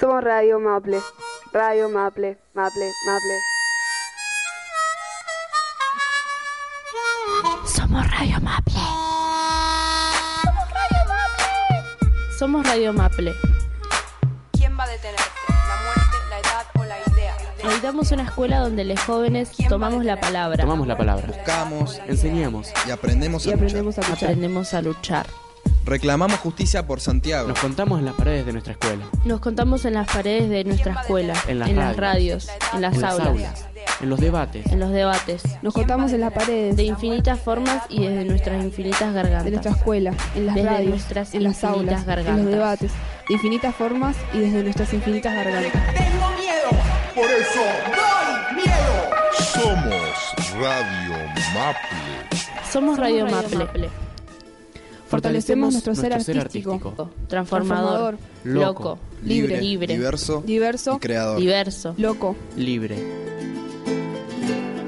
Somos Radio Maple. Radio Maple, Maple, Maple. Somos Radio Maple. Somos Radio Maple. ¿Quién va a detenerte? ¿La muerte, la edad o la idea? Habitamos una escuela donde los jóvenes tomamos la palabra. Tomamos la palabra. Buscamos Enseñamos. y aprendemos a Y luchar. aprendemos a luchar. Aprendemos a luchar. Reclamamos justicia por Santiago. Nos contamos en las paredes de nuestra escuela. Nos contamos en las paredes de nuestra escuela, En las las radios, radios, en las en las aulas, aulas. En los debates. en los debates, Nos contamos en las paredes de infinitas formas y desde nuestras infinitas gargantas. de nuestra escuela, en las Desde radios, nuestras en las infinitas aulas, en gargantas. los debates, de infinitas formas y desde nuestras infinitas gargantas. Por eso, no hay miedo. Somos Radio Maple. Somos Radio Maple. Fortalecemos nuestro ser nuestro ser artístico, artístico. Transformador, Loco, loco, libre, libre, diverso diverso, y creador. diverso. loco. Libre.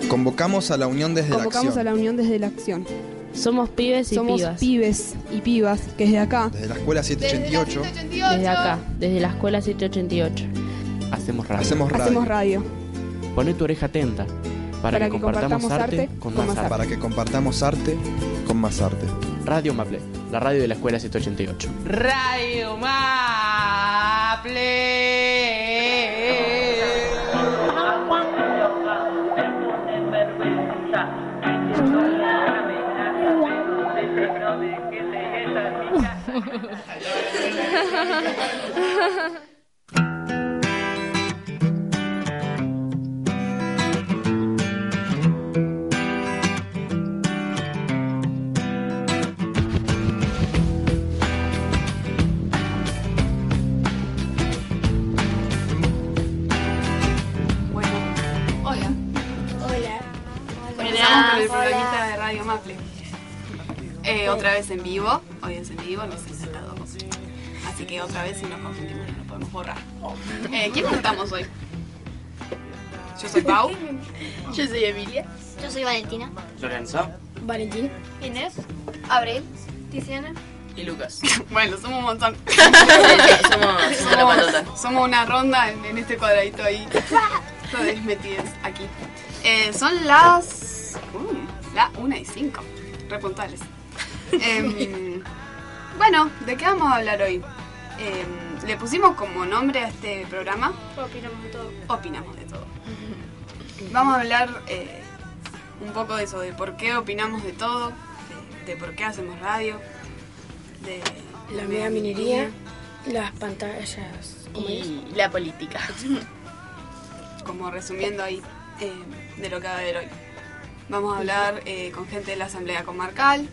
Convocamos a la unión desde la Convocamos acción. a la unión desde la acción. Somos pibes y Somos pibas. pibes y pibas que desde acá Desde la escuela 788 Desde acá, desde la escuela 788. Hacemos radio. hacemos radio. hacemos radio. Poné tu oreja atenta. Para, que, compartamos arte con más arte. Para que compartamos arte con más arte. Radio Maple. La radio de la escuela 788. Radio Maple. Otra vez en vivo, hoy es en vivo, nos hemos sentado. Así que otra vez si nos confundimos no lo podemos borrar. Eh, ¿Quién estamos hoy? Yo soy Pau. Yo soy Emilia. Yo soy Valentina. Lorenzo. Valentín. Inés. Abril. Tiziana. Y Lucas. Bueno, somos un montón. somos, somos. Somos una ronda en, en este cuadradito ahí. Todos metidos aquí. Eh, son las. Uy, la 1 y 5. Repuntuales. Em, bueno, ¿de qué vamos a hablar hoy? Em, le pusimos como nombre a este programa Opinamos de todo. Opinamos de todo. Vamos a hablar eh, un poco de eso, de por qué opinamos de todo, de, de por qué hacemos radio, de La mega minería. Las pantallas. Y la política. como resumiendo ahí eh, de lo que va a haber hoy. Vamos a hablar eh, con gente de la Asamblea Comarcal,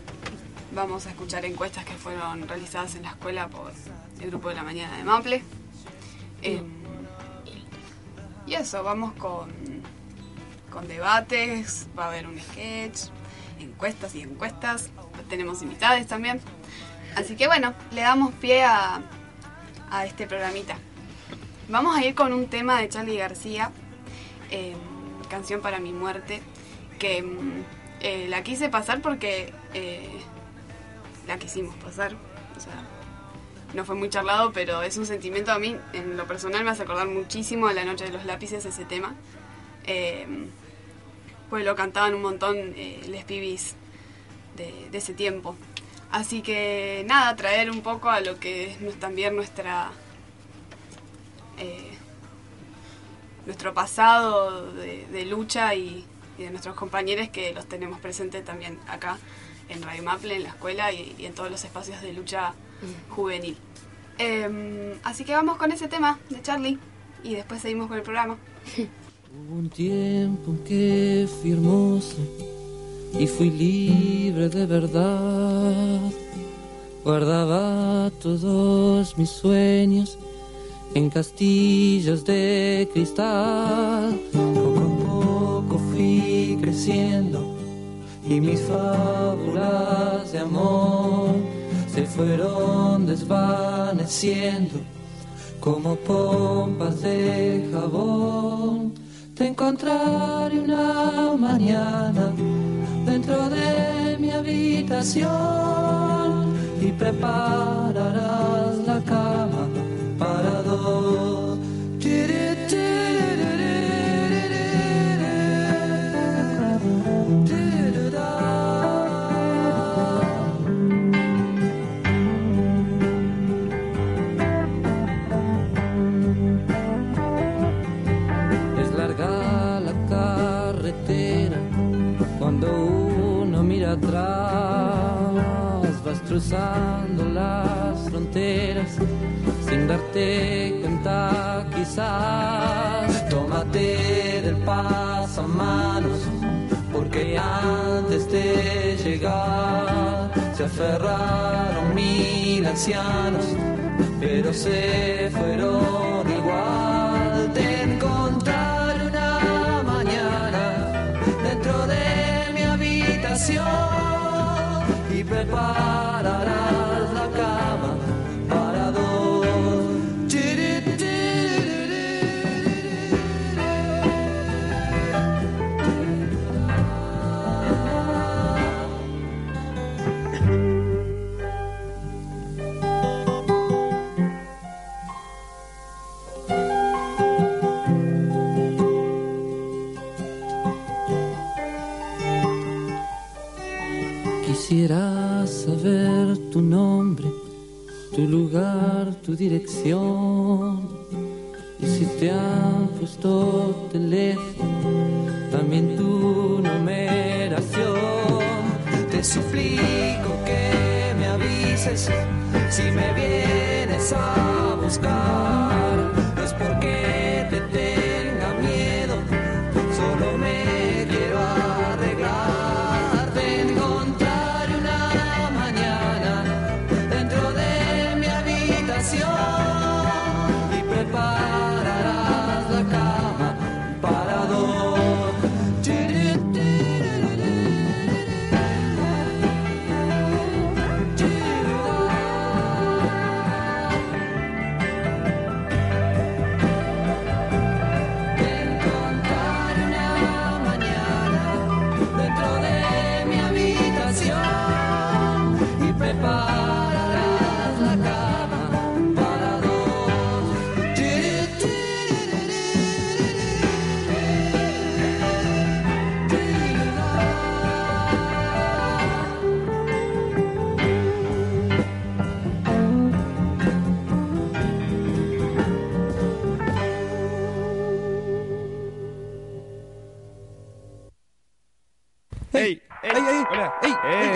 vamos a escuchar encuestas que fueron realizadas en la escuela por el grupo de la mañana de Maple. Eh, y eso, vamos con, con debates, va a haber un sketch, encuestas y encuestas, tenemos invitados también. Así que bueno, le damos pie a, a este programita. Vamos a ir con un tema de Charlie García, eh, Canción para mi muerte, que mm, eh, la quise pasar porque la quisimos pasar. O sea, no fue muy charlado, pero es un sentimiento a mí, en lo personal, me hace acordar muchísimo a La Noche de los Lápices ese tema. Eh, pues lo cantaban un montón eh, les pibis de, de ese tiempo. Así que nada, traer un poco a lo que es también nuestra eh, nuestro pasado de, de lucha y, y de nuestros compañeros que los tenemos presentes también acá en Radio Maple, en la escuela y, y en todos los espacios de lucha juvenil. Em, así que vamos con ese tema de Charlie y después seguimos con el programa. Hubo un tiempo en que fui hermoso y fui libre de verdad. Guardaba todos mis sueños en castillos de cristal. Poco a poco fui creciendo y mis fábulas de amor se fueron desvaneciendo como pompas de jabón. Te encontraré una mañana dentro de mi habitación y prepararás cruzando las fronteras sin darte cuenta quizás. Tómate del pasamanos porque antes de llegar se aferraron mil ancianos, pero se fueron igual. Te encontraré una mañana dentro de mi habitación y prepararás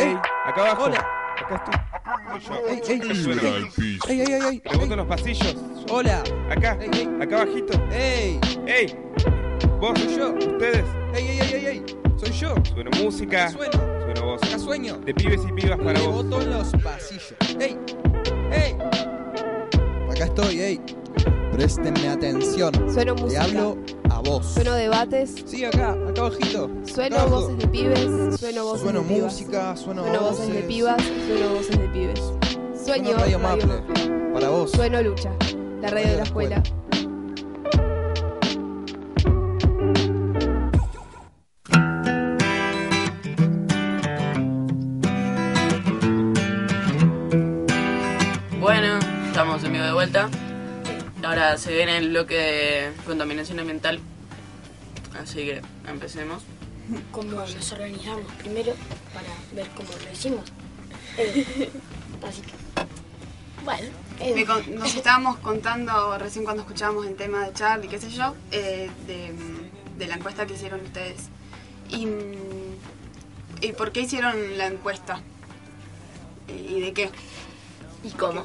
¡Ey! Acá abajo. Hola. Acá estoy. ¡Ey! ¡Ey! ¡Ey! ¡Ey! ¡Ey! ey! Pregunto en los pasillos. ¡Hola! Acá. ¡Ey! ey! Acá abajito. ¡Ey! ¡Ey! ¿Vos? Soy yo. ¿Ustedes? ¡Ey! ¡Ey! ¡Ey! ey, ey! ¡Soy yo! Suena música. Acá sueno. Suena voz. Acá sueño. De pibes y pibas para vos. Reboto en los pasillos. ¡Ey! ¡Ey! Acá estoy, ey. Préstenme atención. Sueno Le música. hablo a vos. Sueno debates. Sí, acá, acá abajito. Sueno Acá voces de pibes. Sueno voces Sueno de pibas. música, sueno, Sueno voces de pibas. Sueno voces de pibes. Sueño Sueno Radio Maple. Para vos. Sueno lucha. La radio de la escuela. Se viene el bloque de contaminación ambiental. Así que empecemos. ¿Cómo nos organizamos primero para ver cómo lo hicimos? Eh, así que, bueno, eh, con- nos estábamos contando recién cuando escuchábamos el tema de Charlie, qué sé yo, eh, de, de la encuesta que hicieron ustedes. Y, ¿Y por qué hicieron la encuesta? ¿Y de qué? ¿Y cómo?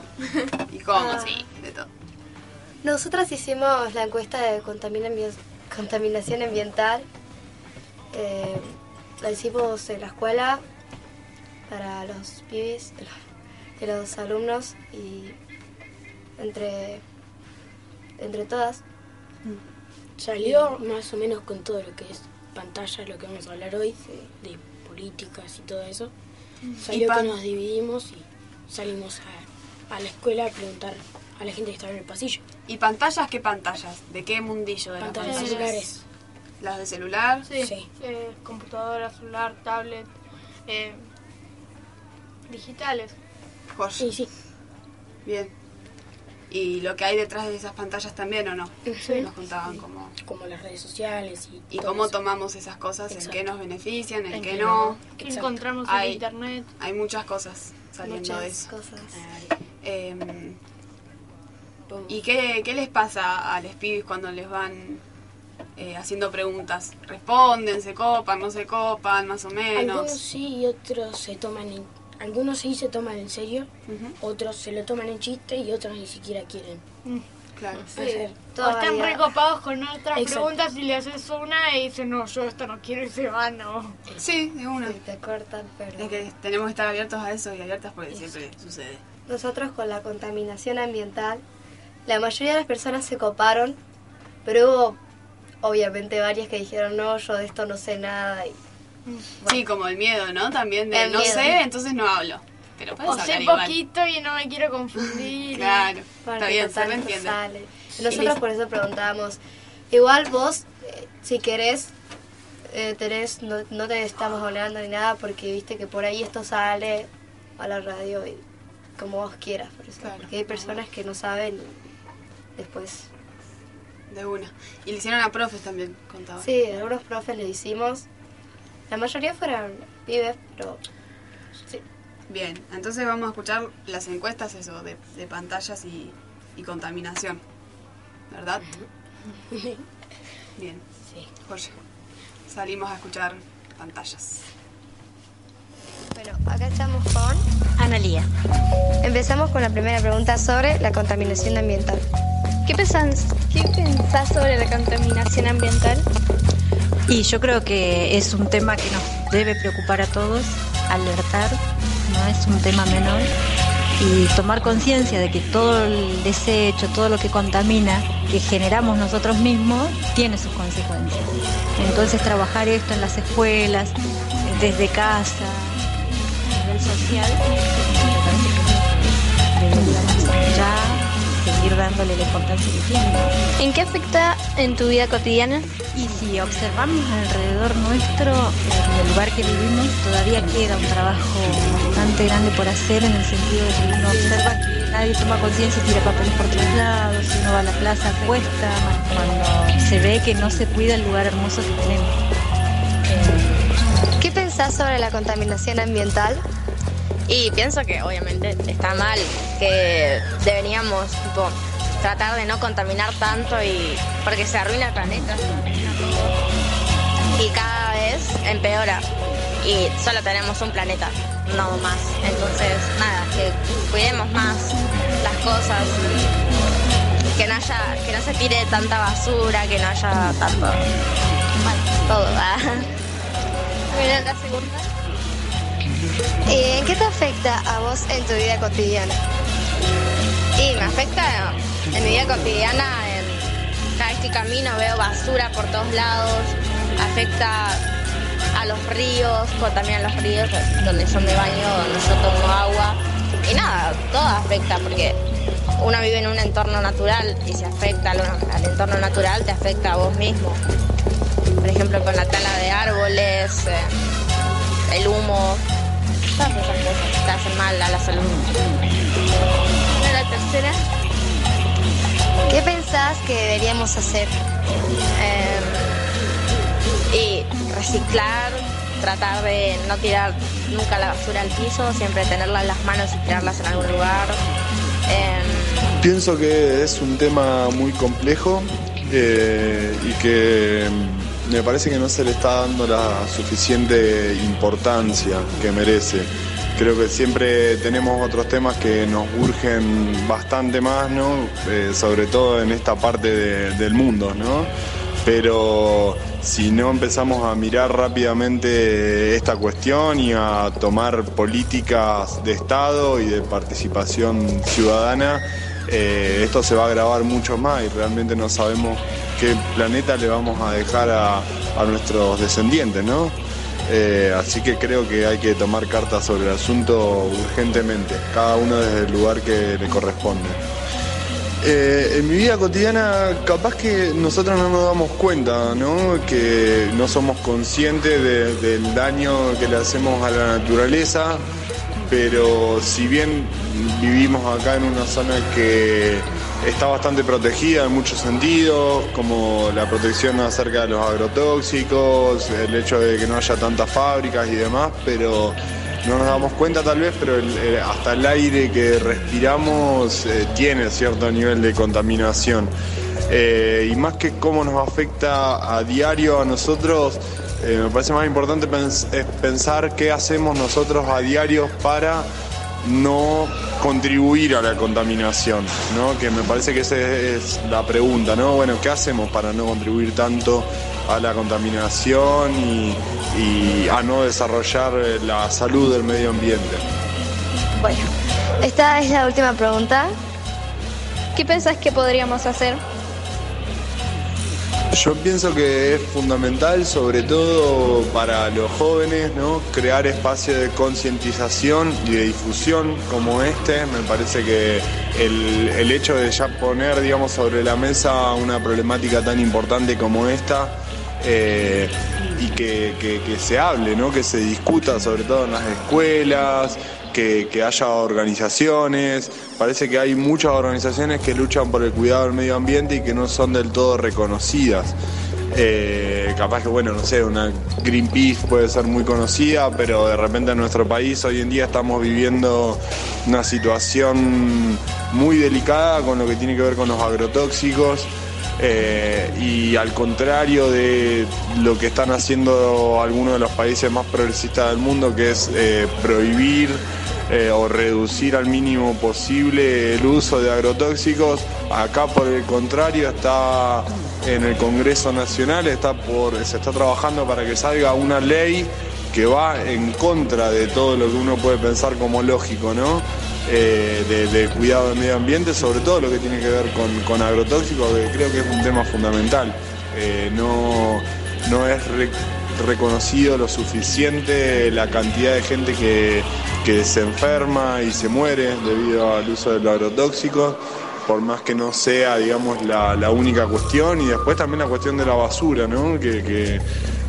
¿Y cómo? Ah. Sí, de todo. Nosotras hicimos la encuesta de contaminación ambiental. Eh, la hicimos en la escuela para los pibis, de los, de los alumnos y entre, entre todas. salió más o menos con todo lo que es pantalla, lo que vamos a hablar hoy, de políticas y todo eso. Salió pan- que nos dividimos y salimos a, a la escuela a preguntar a la gente que estaba en el pasillo. ¿Y pantallas qué pantallas? ¿De qué mundillo de las Pantallas pantallas? celulares. ¿Las de celular? Sí, Sí. eh, computadora, celular, tablet, eh, digitales. Joya. Sí, sí. Bien. ¿Y lo que hay detrás de esas pantallas también o no? Sí. Nos contaban como... Como las redes sociales y ¿Y todo cómo eso. tomamos esas cosas? ¿En Exacto. qué nos benefician? ¿En, En qué qué no? no. ¿Qué encontramos Hay- en internet? Hay muchas cosas saliendo de Muchas eso. cosas. Eh, ¿Y qué, qué les pasa a los pibes cuando les van eh, haciendo preguntas? ¿Responden? ¿Se copan? ¿No se copan? Más o menos. Algunos sí y otros se toman in- algunos sí se toman en serio, otros se lo toman en chiste y otros ni siquiera quieren. Claro. Sí. O están recopados con otras Exacto. preguntas y le haces una y dicen, no, yo esto no quiero y se van, no. Sí, de una. te cortan, pero... Es que tenemos que estar abiertos a eso y abiertas porque siempre sucede. Nosotros con la contaminación ambiental, la mayoría de las personas se coparon, pero hubo obviamente varias que dijeron, no, yo de esto no sé nada. Y, Sí, como el miedo, ¿no? También de El no miedo. sé, entonces no hablo. Pero puedes O hablar sé igual. poquito y no me quiero confundir. Claro, Para está bien, se me entiende. sale. Nosotros por eso preguntábamos, igual vos, eh, si querés, eh, tenés, no, no te estamos hablando ni nada porque viste que por ahí esto sale a la radio y como vos quieras, por eso. Porque hay personas que no saben y después... De una. Y le hicieron a profes también, contaba. Sí, algunos profes le hicimos. La mayoría fueron pibes, pero sí. Bien, entonces vamos a escuchar las encuestas eso de, de pantallas y, y contaminación. ¿Verdad? Bien. Sí. Jorge, salimos a escuchar pantallas. Bueno, acá estamos con Analía. Empezamos con la primera pregunta sobre la contaminación ambiental. ¿Qué pensás, ¿Qué pensás sobre la contaminación ambiental? Y yo creo que es un tema que nos debe preocupar a todos, alertar, no es un tema menor, y tomar conciencia de que todo el desecho, todo lo que contamina, que generamos nosotros mismos, tiene sus consecuencias. Entonces trabajar esto en las escuelas, desde casa, social, me parece que deberíamos ya seguir dándole la importancia que tiene. ¿En qué afecta en tu vida cotidiana? Y si observamos alrededor nuestro, en el lugar que vivimos, todavía queda un trabajo bastante grande por hacer en el sentido de que uno observa que nadie toma conciencia y tira papeles por todos lados, si uno va a la plaza cuesta, cuando se ve que no se cuida el lugar hermoso que tenemos. ¿Qué pensás sobre la contaminación ambiental? Y pienso que obviamente está mal, que deberíamos tratar de no contaminar tanto y porque se arruina el planeta, y cada vez empeora y solo tenemos un planeta, no más. Entonces, nada, que cuidemos más las cosas que no haya, que no se tire tanta basura, que no haya tanto, todo. ¿verdad? Mira, la segunda. Eh, ¿En qué te afecta a vos en tu vida cotidiana? Y me afecta en mi vida cotidiana, cada vez que camino veo basura por todos lados, afecta a los ríos, contaminan los ríos donde son de baño, donde yo tomo agua. Y nada, todo afecta porque uno vive en un entorno natural y si afecta al, al entorno natural te afecta a vos mismo. Por ejemplo, con la tala de árboles, eh, el humo, esas cosas te hacen mal a la salud. La tercera. ¿Qué pensás que deberíamos hacer? Eh, y reciclar, tratar de no tirar nunca la basura al piso, siempre tenerla en las manos y tirarlas en algún lugar. Eh, Pienso que es un tema muy complejo eh, y que mm, me parece que no se le está dando la suficiente importancia que merece. Creo que siempre tenemos otros temas que nos urgen bastante más, ¿no? Eh, sobre todo en esta parte de- del mundo, ¿no? Pero si no empezamos a mirar rápidamente esta cuestión y a tomar políticas de Estado y de participación ciudadana, eh, esto se va a agravar mucho más y realmente no sabemos qué planeta le vamos a dejar a, a nuestros descendientes, ¿no? Eh, así que creo que hay que tomar cartas sobre el asunto urgentemente, cada uno desde el lugar que le corresponde. Eh, en mi vida cotidiana, capaz que nosotros no nos damos cuenta, ¿no? Que no somos conscientes de- del daño que le hacemos a la naturaleza, pero si bien vivimos acá en una zona que está bastante protegida en muchos sentidos, como la protección acerca de los agrotóxicos, el hecho de que no haya tantas fábricas y demás, pero no nos damos cuenta tal vez, pero hasta el aire que respiramos eh, tiene cierto nivel de contaminación. Eh, y más que cómo nos afecta a diario a nosotros, Eh, me parece más importante es pensar qué hacemos nosotros a diario para no contribuir a la contaminación, ¿no? Que me parece que esa es la pregunta, ¿no? Bueno, ¿qué hacemos para no contribuir tanto a la contaminación y, y a no desarrollar eh, la salud del medio ambiente? Bueno, esta es la última pregunta. ¿Qué pensás que podríamos hacer? Yo pienso que es fundamental, sobre todo para los jóvenes, ¿no? crear espacios de concientización y de difusión como este. Me parece que el, el hecho de ya poner, digamos, sobre la mesa una problemática tan importante como esta eh, y que, que- que se hable, ¿no? que se discuta, sobre todo en las escuelas, que, haya organizaciones. Parece que hay muchas organizaciones que luchan por el cuidado del medio ambiente y que no son del todo reconocidas. Eh, capaz que, bueno, no sé, una Greenpeace puede ser muy conocida, pero de repente en nuestro país hoy en día estamos viviendo una situación muy delicada con lo que tiene que ver con los agrotóxicos. Eh, y al contrario de lo que están haciendo algunos de los países más progresistas del mundo, que es eh, prohibir eh, o reducir al mínimo posible el uso de agrotóxicos, acá por el contrario está en el Congreso Nacional, está se está trabajando para que salga una ley que va en contra de todo lo que uno puede pensar como lógico, ¿no? Eh, de, cuidado del medio ambiente, sobre todo lo que tiene que ver con, agrotóxicos, que creo que es un tema fundamental. Eh, no, no es reconocido lo suficiente la cantidad de gente que, que se enferma y se muere debido al uso de los agrotóxicos, por más que no sea, digamos, la, la única cuestión, y después también la cuestión de la basura, ¿no? que,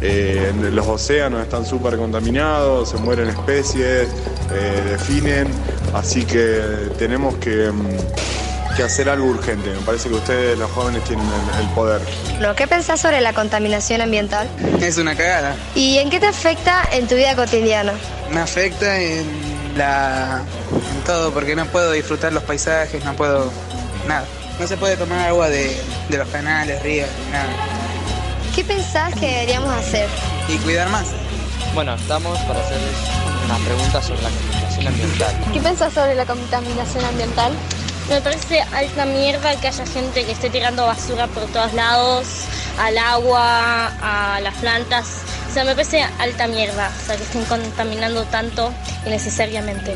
eh, los océanos están súper contaminados, se mueren especies, eh, definen, así que tenemos que, mm, que hacer algo urgente. Me parece que ustedes, los jóvenes, tienen el, el poder. Bueno, ¿Qué pensás sobre la contaminación ambiental? Es una cagada. ¿Y en qué te afecta en tu vida cotidiana? Me afecta en la en todo porque no puedo disfrutar los paisajes, no puedo nada. No se puede tomar agua de, de los canales, ríos, nada. ¿Qué pensás que deberíamos hacer? Y cuidar más. Bueno, estamos para hacerles unas preguntas sobre la contaminación ambiental. ¿Qué pensás sobre la contaminación ambiental? Me parece alta mierda que haya gente que esté tirando basura por todos lados, al agua, a las plantas. O sea, me parece alta mierda, o sea, que estén contaminando tanto innecesariamente.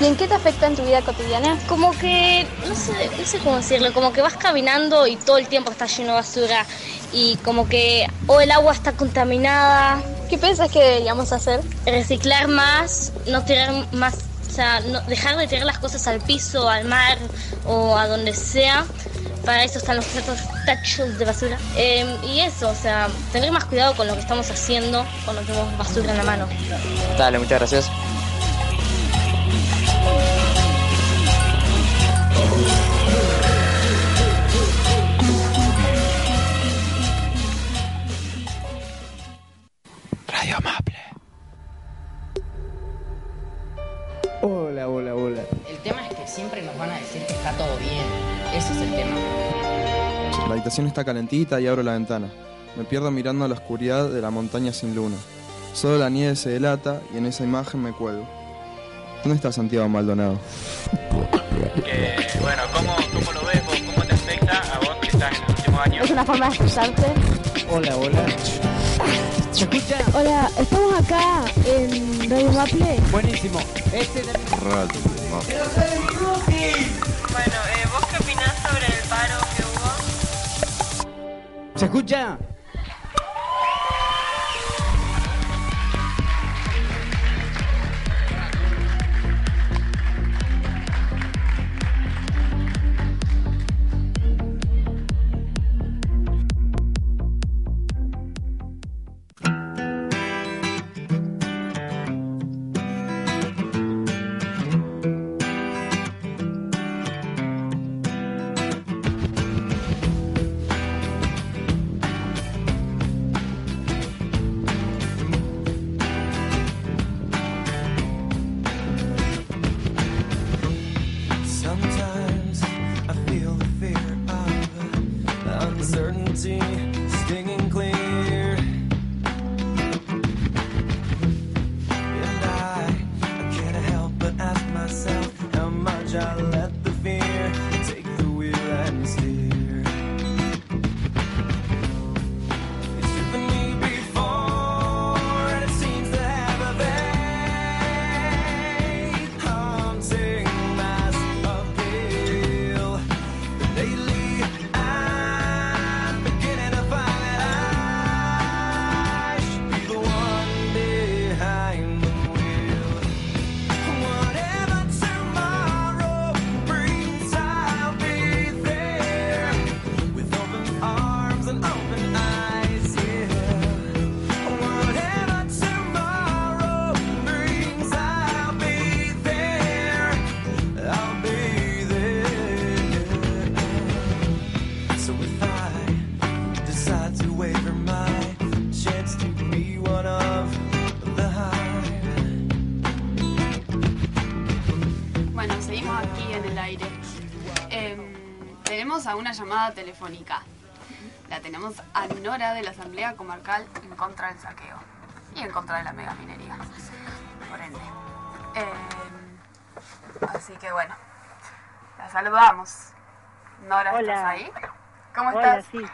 ¿Y en qué te afecta en tu vida cotidiana? Como que, no sé, no sé cómo decirlo, como que vas caminando y todo el tiempo está lleno de basura y como que o el agua está contaminada. ¿Qué piensas que deberíamos hacer? Reciclar más, no tirar más, o sea, no- dejar de tirar las cosas al piso, al mar o a donde sea. Para eso están los tachos, tachos de basura. Eh, y eso, o sea, tener más cuidado con lo que estamos haciendo cuando tenemos basura en la mano. Dale, muchas gracias. Hola, hola, hola. El tema es que siempre nos van a decir que está todo bien. Ese es el tema. La habitación está calentita y abro la ventana. Me pierdo mirando a la oscuridad de la montaña sin luna. Solo la nieve se delata y en esa imagen me cuelgo. ¿Dónde está Santiago Maldonado? Que, bueno, ¿cómo, ¿cómo lo ves? ¿Cómo te afecta a vos que estás en el último año? ¿Es una forma de expresarte? Hola, hola. ¿Se escucha? Hola, estamos acá en Radio Maple. Buenísimo. Este de... Radio Maple. Bueno, eh, ¿vos qué opinás sobre el paro que hubo? ¿Se escucha? Una llamada telefónica. La tenemos a Nora de la Asamblea Comarcal en contra del saqueo y en contra de la megaminería. Por ende. Em, así que bueno, la saludamos. Nora, Hola. ¿estás ahí? ¿Cómo Hola, estás? sí.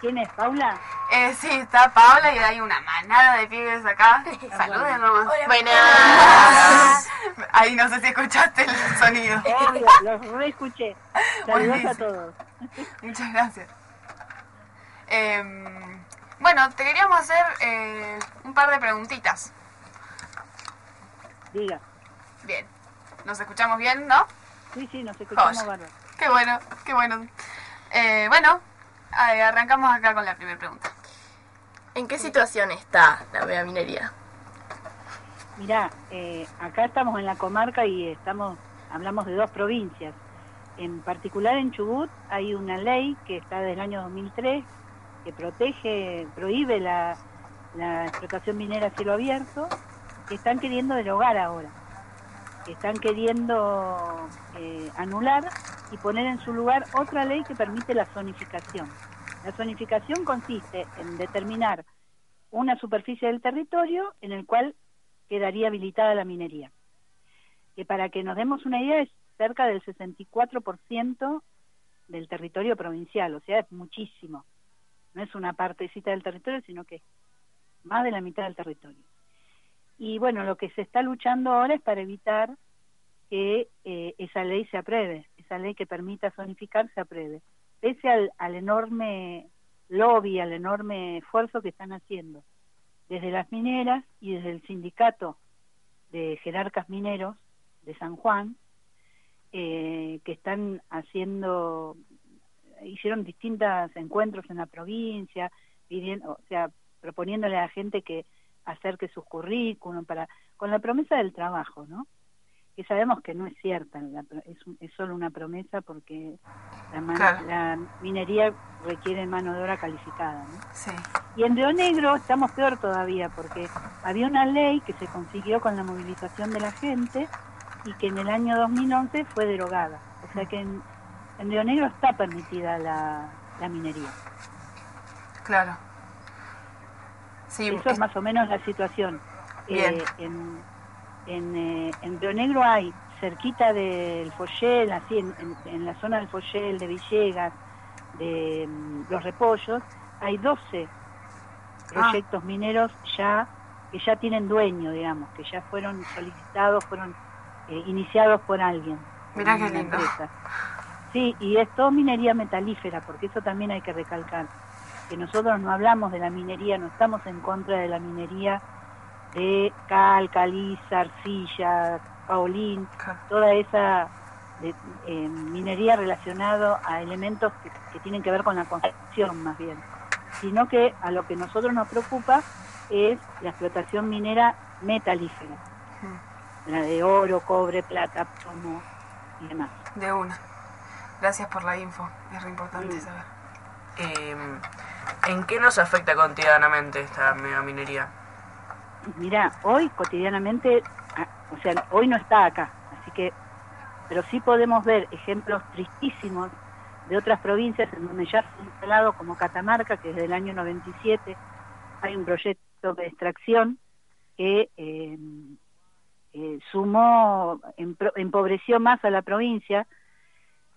¿Quién es, Paula? Eh, sí, está Paola y hay una manada de pibes acá. Saluden nomás. Buenas. Ahí no sé si escuchaste el sonido. Obvio, los reescuché. Saludos a Buenísimo. todos. Muchas gracias. Em, bueno, te queríamos hacer eh, un par de preguntitas. Diga. Bien. ¿Nos escuchamos bien, no? Sí, sí, nos escuchamos bárbaro. Qué bueno, qué bueno. Eh, bueno, eh, arrancamos acá con la primera pregunta. ¿En qué situación está la megaminería? Mirá, eh, acá estamos en la comarca y estamos, hablamos de dos provincias. En particular en Chubut hay una ley que está del año 2003 que protege, prohíbe la, la explotación minera a cielo abierto, que están queriendo derogar ahora. Que están queriendo eh, anular y poner en su lugar otra ley que permite la zonificación. La zonificación consiste en determinar una superficie del territorio en el cual quedaría habilitada la minería. Que para que nos demos una idea es cerca del 64% del territorio provincial, o sea, es muchísimo. No es una partecita del territorio, sino que es más de la mitad del territorio. Y bueno, lo que se está luchando ahora es para evitar que eh, esa ley se apruebe, esa ley que permita zonificar se apruebe, pese al, al enorme lobby, al enorme esfuerzo que están haciendo desde las mineras y desde el sindicato de jerarcas mineros de San Juan, eh, que están haciendo, hicieron distintos encuentros en la provincia, pidiendo, o sea, proponiéndole a la gente que acerque sus currículum para, con la promesa del trabajo, ¿no? Que sabemos que no es cierta, la es, es solo una promesa porque la, man- Claro. la minería requiere mano de obra calificada, ¿no? Sí. Y en Río Negro estamos peor todavía porque había una ley que se consiguió con la movilización de la gente y que en el año 2011 fue derogada. O sea que en, en Río Negro está permitida la, la minería. Claro. Sí, Eso es más o menos la situación. Bien. Eh, en, en, eh, en Río Negro hay, cerquita del Follel, así en, en- en la zona del Follel, de Villegas, de mm, Los Repollos, hay 12 proyectos mineros ya que ya tienen dueño, digamos, que ya fueron solicitados, fueron eh, iniciados por alguien. Mirá qué lindo. empresa. Sí, y es todo minería metalífera, porque eso también hay que recalcar, que nosotros no hablamos de la minería, no estamos en contra de la minería de cal, caliza, arcilla, paulín, toda esa de- eh, minería relacionada a elementos que, que tienen que ver con la construcción más bien, sino que a lo que nosotros nos preocupa es la explotación minera metalífera, la de oro, cobre, plata, plomo y demás. De una. Gracias por la info, es re importante saber. Eh, ¿En qué nos afecta cotidianamente esta megaminería? Mira, hoy cotidianamente, ah, o sea, hoy no está acá, así que, pero sí podemos ver ejemplos tristísimos de otras provincias en donde ya se ha instalado como Catamarca, que desde el año 97 hay un proyecto de extracción que eh, eh, sumó, empobreció más a la provincia,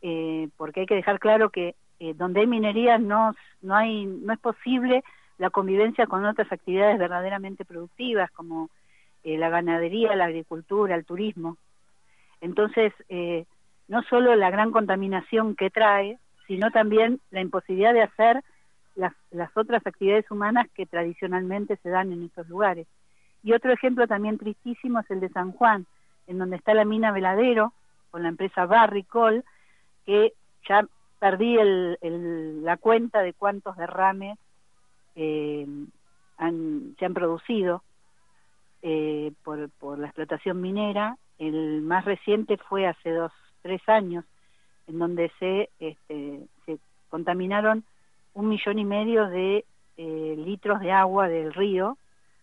eh, porque hay que dejar claro que eh, donde hay minería no, no, hay, no es posible la convivencia con otras actividades verdaderamente productivas como eh, la ganadería, la agricultura, el turismo. Entonces, eh, no solo la gran contaminación que trae, sino también la imposibilidad de hacer las, las otras actividades humanas que tradicionalmente se dan en esos lugares. Y otro ejemplo también tristísimo es el de San Juan, en donde está la mina Veladero, con la empresa Barricol, que ya perdí el- la cuenta de cuántos derrames eh, han- se han producido eh, por, por la explotación minera. El más reciente fue hace dos, tres años, en donde se, este, se contaminaron un millón y medio de eh, litros de agua del río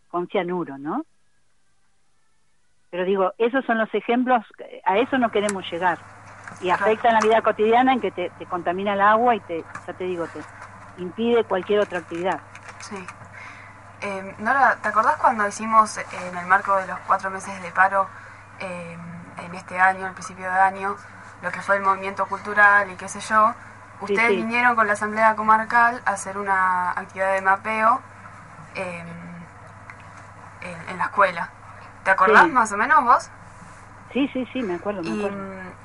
con cianuro, ¿no? Pero digo, esos son los ejemplos, a eso no queremos llegar. Y afecta en la vida cotidiana en que te, te contamina el agua y te, ya te digo, te impide cualquier otra actividad. Sí. Eh, Nora, ¿te acordás cuando hicimos eh, en el marco de los cuatro meses de paro eh, en este año, al principio de año, lo que fue el movimiento cultural y qué sé yo? Sí, Ustedes sí. vinieron con la Asamblea Comarcal a hacer una actividad de mapeo eh, en, en la escuela. ¿Te acordás Sí. más o menos vos? Sí, sí, sí, me acuerdo, me ¿Y, acuerdo.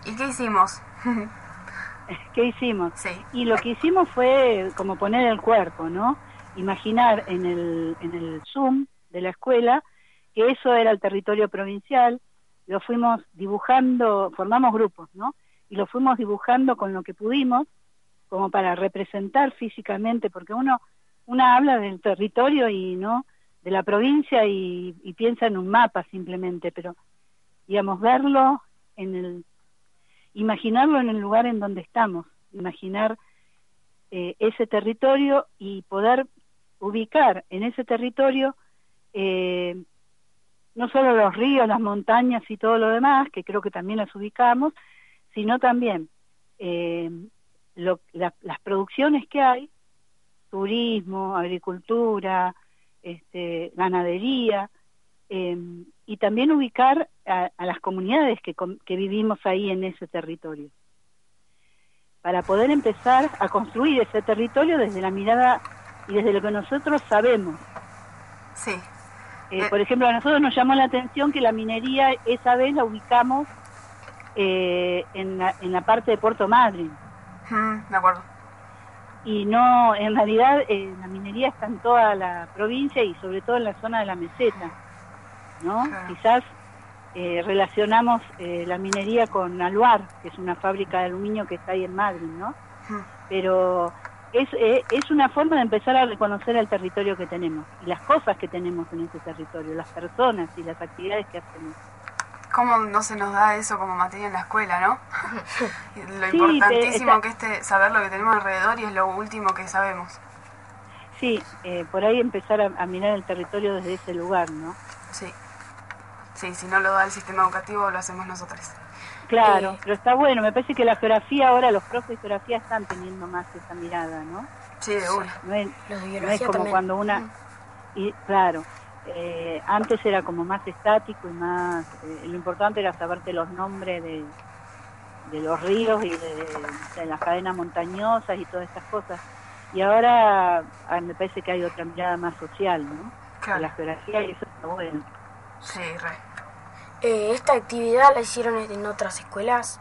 ¿y qué hicimos? ¿Qué hicimos? Y lo que hicimos fue como poner el cuerpo, ¿no? Imaginar en el, en el Zoom de la escuela que eso era el territorio provincial, lo fuimos dibujando, formamos grupos, ¿no? Y lo fuimos dibujando con lo que pudimos, como para representar físicamente, porque uno, una habla del territorio y no de la provincia y, y piensa en un mapa simplemente, pero digamos, verlo en el, imaginarlo en el lugar en donde estamos, imaginar eh, ese territorio y poder ubicar en ese territorio eh, no solo los ríos, las montañas y todo lo demás, que creo que también las ubicamos, sino también eh, lo- la- las producciones que hay, turismo, agricultura, este, ganadería, eh, y también ubicar a, a las comunidades que, com- que vivimos ahí en ese territorio, para poder empezar a construir ese territorio desde la mirada y desde lo que nosotros sabemos. Sí. Eh, por ejemplo, a nosotros nos llamó la atención que la minería esa vez la ubicamos eh, en, la, en la parte de Puerto Madryn. Mm, de acuerdo. Y no, en realidad eh, la minería está en toda la provincia y sobre todo en la zona de la meseta, ¿no? Quizás eh, relacionamos eh, la minería con Aluar, que es una fábrica de aluminio que está ahí en Madrid, ¿no? Pero es, eh, es una forma de empezar a reconocer el territorio que tenemos y las cosas que tenemos en ese territorio, las personas y las actividades que hacemos. ¿Cómo no se nos da eso como materia en la escuela, no? Lo Sí, importantísimo te- que es este, saber lo que tenemos alrededor y es lo último que sabemos. Sí, eh, por ahí empezar a, a mirar el territorio desde ese lugar, ¿no? Sí. Sí, si no lo da el sistema educativo, lo hacemos nosotros. Claro, Eh, pero está bueno. Me parece que la geografía ahora, los profes de geografía están teniendo más esa mirada, ¿no? Sí, de una. No es, no es como también. cuando una... Y, claro, eh, antes era como más estático y más... eh, lo importante era saberte los nombres de, de los ríos y de, de las cadenas montañosas y todas estas cosas. Y ahora ah, me parece que hay otra mirada más social, ¿no? De la geografía y eso está bueno. Sí, re. Eh, ¿Esta actividad la hicieron en otras escuelas?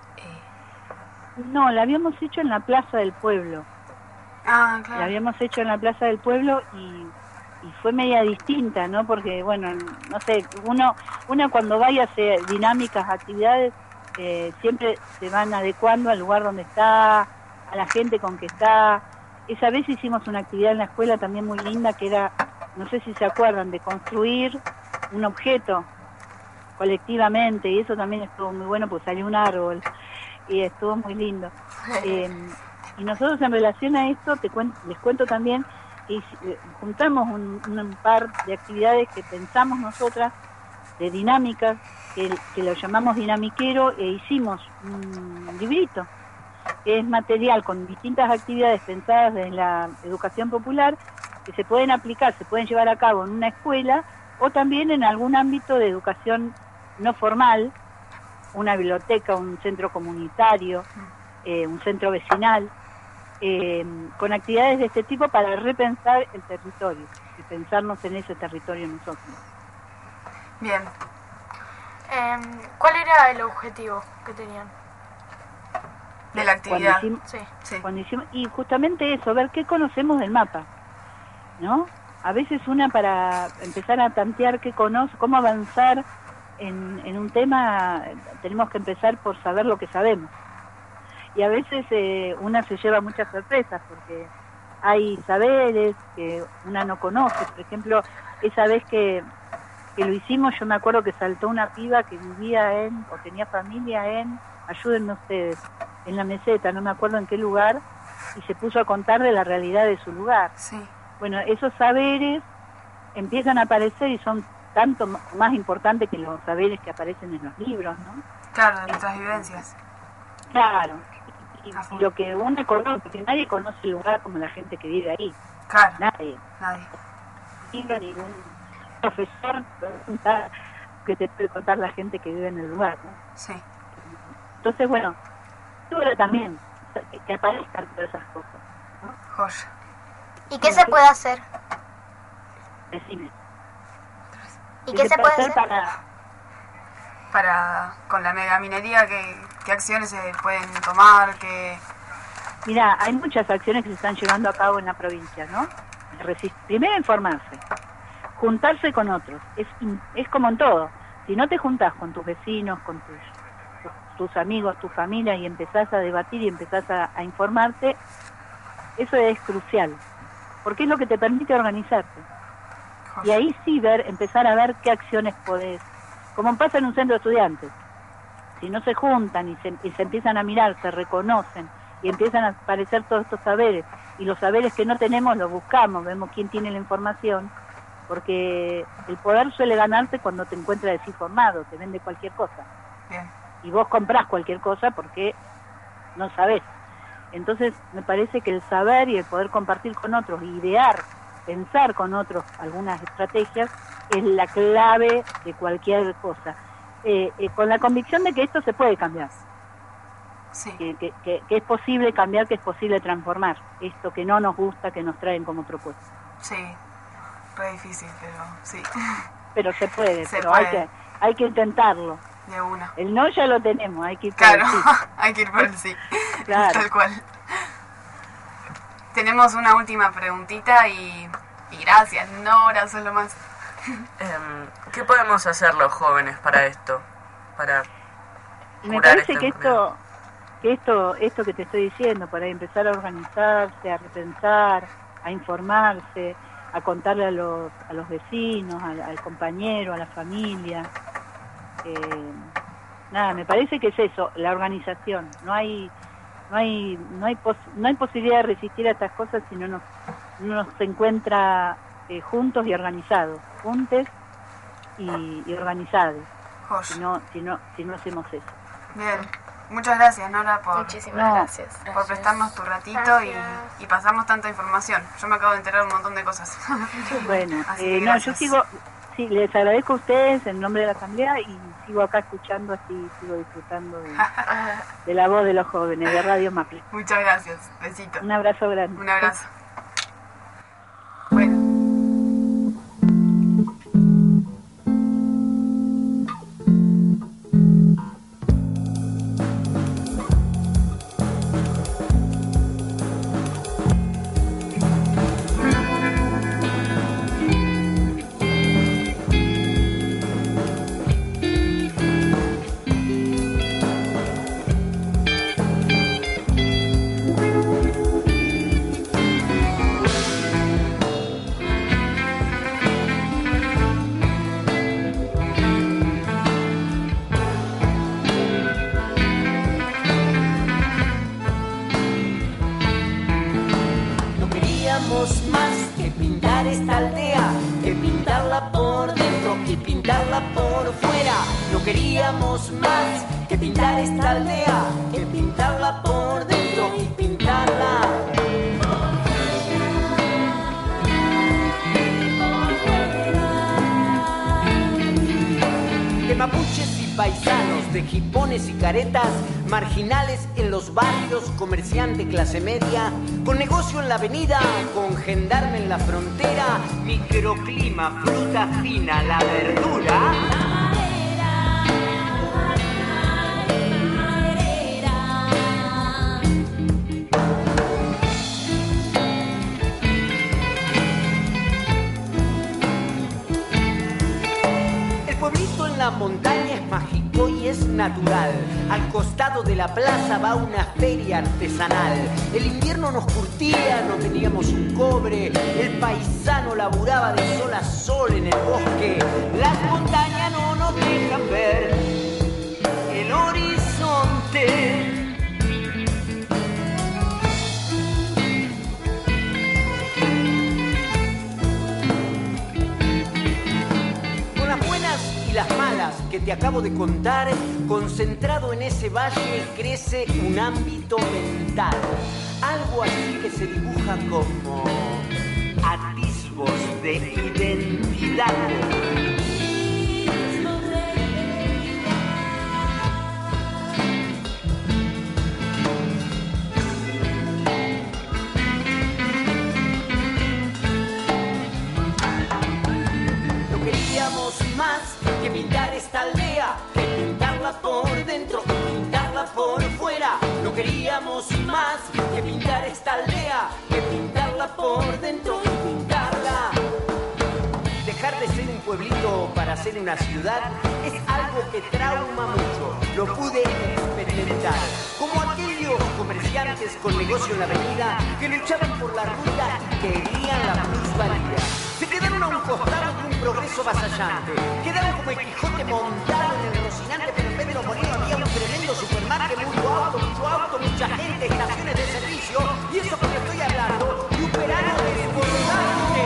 No, la habíamos hecho en la Plaza del Pueblo. Ah, claro. La habíamos hecho en la Plaza del Pueblo y, y fue media distinta, ¿no? Porque, bueno, no sé, uno, uno cuando vaya a hacer dinámicas, actividades, eh, siempre se van adecuando al lugar donde está, a la gente con que está. Esa vez hicimos una actividad en la escuela también muy linda que era, no sé si se acuerdan, de construir un objeto colectivamente y eso también estuvo muy bueno, pues salió un árbol y estuvo muy lindo. Eh, y nosotros en relación a esto, te cuen- les cuento también que hici- eh, juntamos un, un par de actividades que pensamos nosotras, de dinámicas, que, que lo llamamos dinamiquero, e hicimos un librito, que es material con distintas actividades pensadas en la educación popular, que se pueden aplicar, se pueden llevar a cabo en una escuela o también en algún ámbito de educación no formal, una biblioteca, un centro comunitario, eh, un centro vecinal, eh, con actividades de este tipo para repensar el territorio y pensarnos en ese territorio nosotros. Bien. Em, ¿Cuál era el objetivo que tenían? De la actividad. Cuando hicimos- cuando hicimos- y justamente eso, ver qué conocemos del mapa, ¿no? A veces una para empezar a tantear qué conoce, cómo avanzar en, en un tema, tenemos que empezar por saber lo que sabemos. Y a veces eh, una se lleva muchas sorpresas porque hay saberes que una no conoce. Por ejemplo, esa vez que, que lo hicimos, yo me acuerdo que saltó una piba que vivía en, o tenía familia en, ayúdenme ustedes, en la meseta, no me acuerdo en qué lugar, y se puso a contar de la realidad de su lugar. Bueno, esos saberes empiezan a aparecer y son tanto más importantes que los saberes que aparecen en los libros, ¿no? Claro, de nuestras vivencias. Claro. Y, y lo que uno conoce, porque nadie conoce el lugar como la gente que vive ahí. Claro. Nadie. Nadie. Ningún profesor que te puede contar la gente que vive en el lugar, ¿no? Sí. Entonces, bueno, tú también, que, aparezcan todas esas cosas. Joya. ¿Y qué se puede hacer? Decime. ¿Y qué se puede hacer? para Para, con la megaminería, ¿qué, qué acciones se pueden tomar? ¿Qué... Mira, hay muchas acciones que se están llevando a cabo en la provincia, ¿no? Primero informarse, juntarse con otros, es, es como en todo. Si no te juntás con tus vecinos, con tus, tus, tus amigos, tu familia y empezás a debatir y empezás a, a informarte, eso es crucial, porque es lo que te permite organizarte. Y ahí sí ver, empezar a ver qué acciones podés, como pasa en un centro de estudiantes. Si no se juntan y se, y se empiezan a mirar, se reconocen y empiezan a aparecer todos estos saberes, y los saberes que no tenemos los buscamos, vemos quién tiene la información, porque el poder suele ganarte cuando te encuentras desinformado, te vende cualquier cosa. Bien. Y vos comprás cualquier cosa porque no sabés. Entonces me parece que el saber y el poder compartir con otros, idear, pensar con otros algunas estrategias, es la clave de cualquier cosa. Eh, eh, con la convicción de que esto se puede cambiar. Que, que- que- que es posible cambiar, que es posible transformar esto que no nos gusta, que nos traen como propuesta. Sí, re difícil, pero sí. Pero se puede, Se pero Hay, puede. que, hay que intentarlo. De una. El no ya lo tenemos, hay que ir por Claro, el sí. hay que ir por el sí. Claro. Tal cual. Tenemos una última preguntita y, y gracias, Nora, sos lo más. Em, ¿Qué podemos hacer los jóvenes para esto? Para Me curar parece esta que esto, que esto, esto que te estoy diciendo, para empezar a organizarse, a repensar, a informarse, a contarle a los, a los vecinos, al, al compañero, a la familia. eh, nada, me parece que es eso, la organización. No hay, no hay, no hay, pos- no hay posibilidad de resistir a estas cosas si no nos, no nos encuentra eh, juntos y organizados, juntes y, y organizados. Si no, si no, si no hacemos eso. Bien. Muchas gracias, Nora, por, Muchísimas No. gracias. por prestarnos tu ratito y, y pasarnos tanta información. Yo me acabo de enterar un montón de cosas. Bueno, Así eh, no, yo sigo, sí, les agradezco a ustedes en nombre de la Asamblea y sigo acá escuchando, así sigo disfrutando de, de la voz de los jóvenes, de Radio Maple. Muchas gracias. Besito. Un abrazo grande. Un abrazo. Avenida, con gendarme en la frontera, microclima, fruta fina, la verdura. El pueblito en la montaña es mágico es natural. Al costado de la plaza va una feria artesanal. El invierno nos curtía, no teníamos un cobre. El paisano laburaba de sol a sol en el bosque. Las montañas no nos dejan ver el horizonte. Las malas que te acabo de contar, concentrado en ese valle crece un ámbito mental. Algo así que se dibuja como atisbos de identidad. Por dentro, pintarla por fuera. No queríamos más que pintar esta aldea, que pintarla por dentro, que pintarla. Dejar de ser un pueblito para ser una ciudad es algo que trauma mucho. Lo pude experimentar. Como aquellos comerciantes con negocio en la avenida que luchaban por la ruta y querían la plusvalía. Se quedaron a un costado de un progreso vasallante. Quedaron como el Quijote montado en el Rocinante, los molinos había un tremendo supermarket, mucho auto, mucho auto, mucha gente, estaciones de servicio. Y eso que te estoy hablando de un verano desbordante.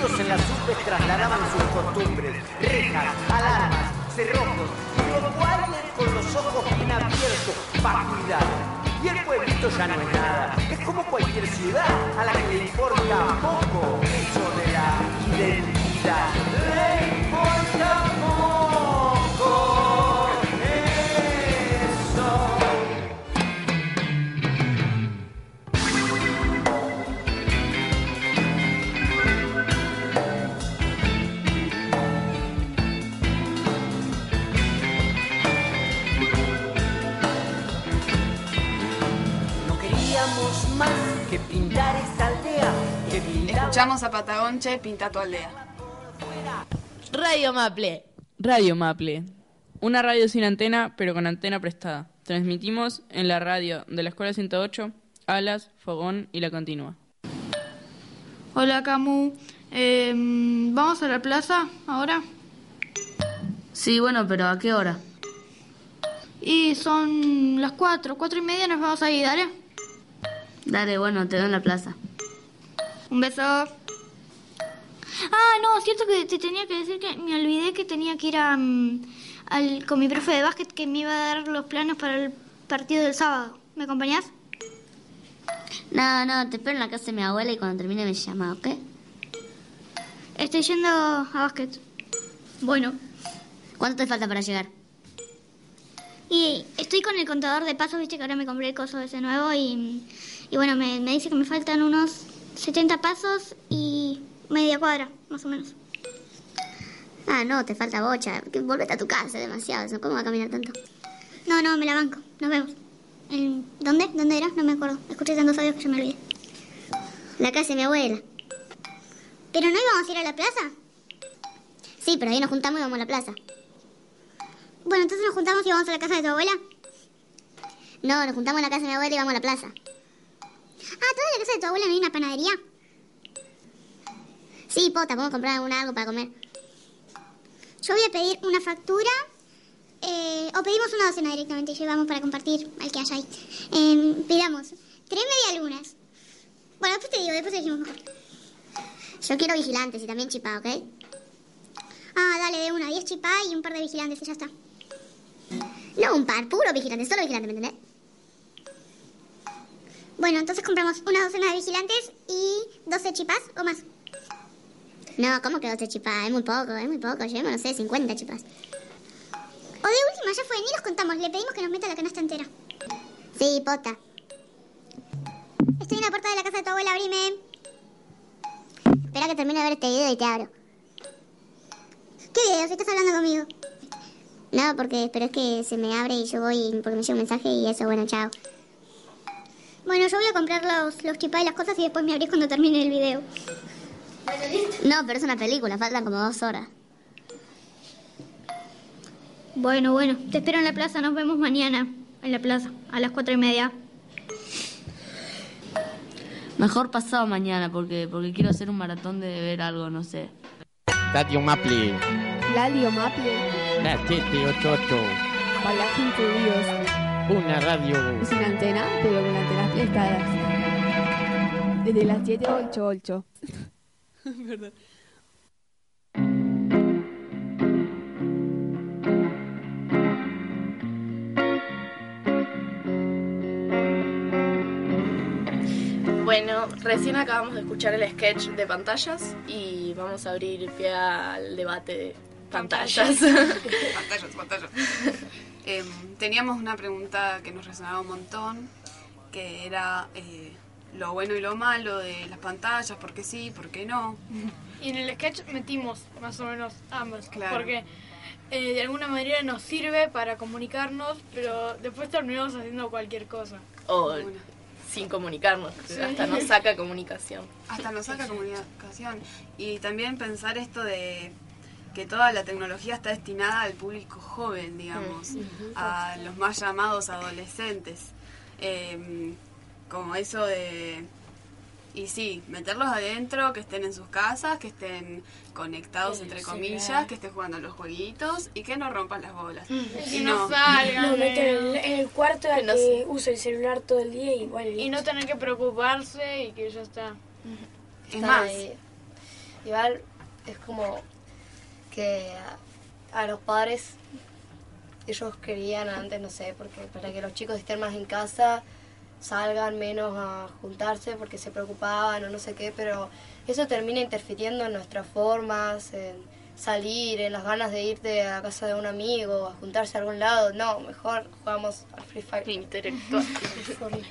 Y en las urbes trasladaban sus costumbres, rejas, alarmas, cerrojos, y guardias con los ojos bien abiertos para cuidar. Y el pueblito ya no es nada, es como cualquier ciudad a la que le importa poco eso de la identidad. Escuchamos a Patagonche, pinta tu aldea. Radio Maple. Radio Maple. Una radio sin antena, pero con antena prestada. Transmitimos en la radio de la Escuela 108, Alas, Fogón y La Continua. Hola Camu, Eh, ¿vamos a la plaza ahora? Sí, bueno, pero ¿a qué hora? Y son las cuatro, cuatro y media nos vamos a ir, dale. Dale, bueno, te veo en la plaza. Un beso. Ah, no, cierto que te tenía que decir que me olvidé que tenía que ir a, mm, al, con mi profe de básquet que me iba a dar los planos para el partido del sábado. ¿Me acompañás? No, no, te espero en la casa de mi abuela y cuando termine me llama, ¿ok? Estoy yendo a básquet. Bueno. ¿Cuánto te falta para llegar? Y estoy con el contador de pasos, viste que ahora me compré el coso ese nuevo y, y bueno, me, me dice que me faltan unos 70 pasos y media cuadra, más o menos. Ah, no, te falta bocha. Volvete a tu casa, demasiado. ¿Cómo va a caminar tanto? No, no, me la banco. Nos vemos. ¿En- ¿Dónde? ¿Dónde era? No me acuerdo. Escuché tantos audios que ya me olvidé. La casa de mi abuela. ¿Pero no íbamos a ir a la plaza? Sí, pero ahí nos juntamos y vamos a la plaza. Bueno, entonces nos juntamos y vamos a la casa de tu abuela. No, nos juntamos en la casa de mi abuela y vamos a la plaza. Ah, ¿toda la casa de tu abuela no hay una panadería? Sí, pota, podemos comprar algún algo para comer. Yo voy a pedir una factura eh, o pedimos una docena directamente y llevamos para compartir al que haya ahí. Eh, pidamos tres medialunas. Bueno, después te digo, después te decimos mejor. Yo quiero vigilantes y también chipá, ¿ok? Ah, dale, de una, diez chipá y un par de vigilantes y ya está. No un par, puro vigilante, solo vigilante, ¿me entendés? Bueno, entonces compramos una docena de vigilantes y 12 chipas o más. No, ¿cómo que 12 chipas? Es muy poco, es muy poco. Llevemos, no sé, 50 chipas. O de última, ya fue, ni los contamos. Le pedimos que nos meta la canasta entera. Sí, pota. Estoy en la puerta de la casa de tu abuela, abrime. Espera que termine de ver este video y te abro. ¿Qué video? Si estás hablando conmigo. No, porque pero es que se me abre y yo voy porque me llega un mensaje y eso, bueno, chao. Bueno, yo voy a comprar los, los chipás y las cosas y después me abrís cuando termine el video. No, pero es una película, faltan como dos horas. Bueno, bueno, te espero en la plaza, nos vemos mañana en la plaza, a las cuatro y media. Mejor pasado mañana porque, porque quiero hacer un maratón de ver algo, no sé. Radio Maple. Radio Maple. La 788. Para la gente de Dios. Una radio. Sin antena, pero con antenas prestadas. Desde las 788. Verdad. Bueno, recién acabamos de escuchar el sketch de pantallas y vamos a abrir pie al debate de pantallas. pantallas, pantallas. Em, teníamos una pregunta que nos resonaba un montón, que era eh, lo bueno y lo malo de las pantallas, por qué sí, por qué no. Y en el sketch metimos más o menos ambas, Claro. porque eh, de alguna manera nos sirve para comunicarnos, pero después terminamos haciendo cualquier cosa. O sin comunicarnos, Sí. hasta nos saca comunicación. Hasta nos saca comunicación. Y también pensar esto de que toda la tecnología está destinada al público joven, digamos, a los más llamados adolescentes. Em, como eso de... Y sí, meterlos adentro, que estén en sus casas, que estén conectados, entre comillas, que estén jugando a los jueguitos y que no rompan las bolas. Y no salgan. En el, eh, en el cuarto que que, no se- use el celular todo el día y igual. Y no tener que preocuparse y que ya está. Es Está más, ahí. Igual es como que a, los padres ellos querían antes, no sé, porque para que los chicos estén más en casa, salgan menos a juntarse porque se preocupaban o no sé qué, pero eso termina interfiriendo en nuestras formas, en salir, en las ganas de irte a casa de un amigo, a juntarse a algún lado. No, mejor jugamos al Free Fire. Intelectual.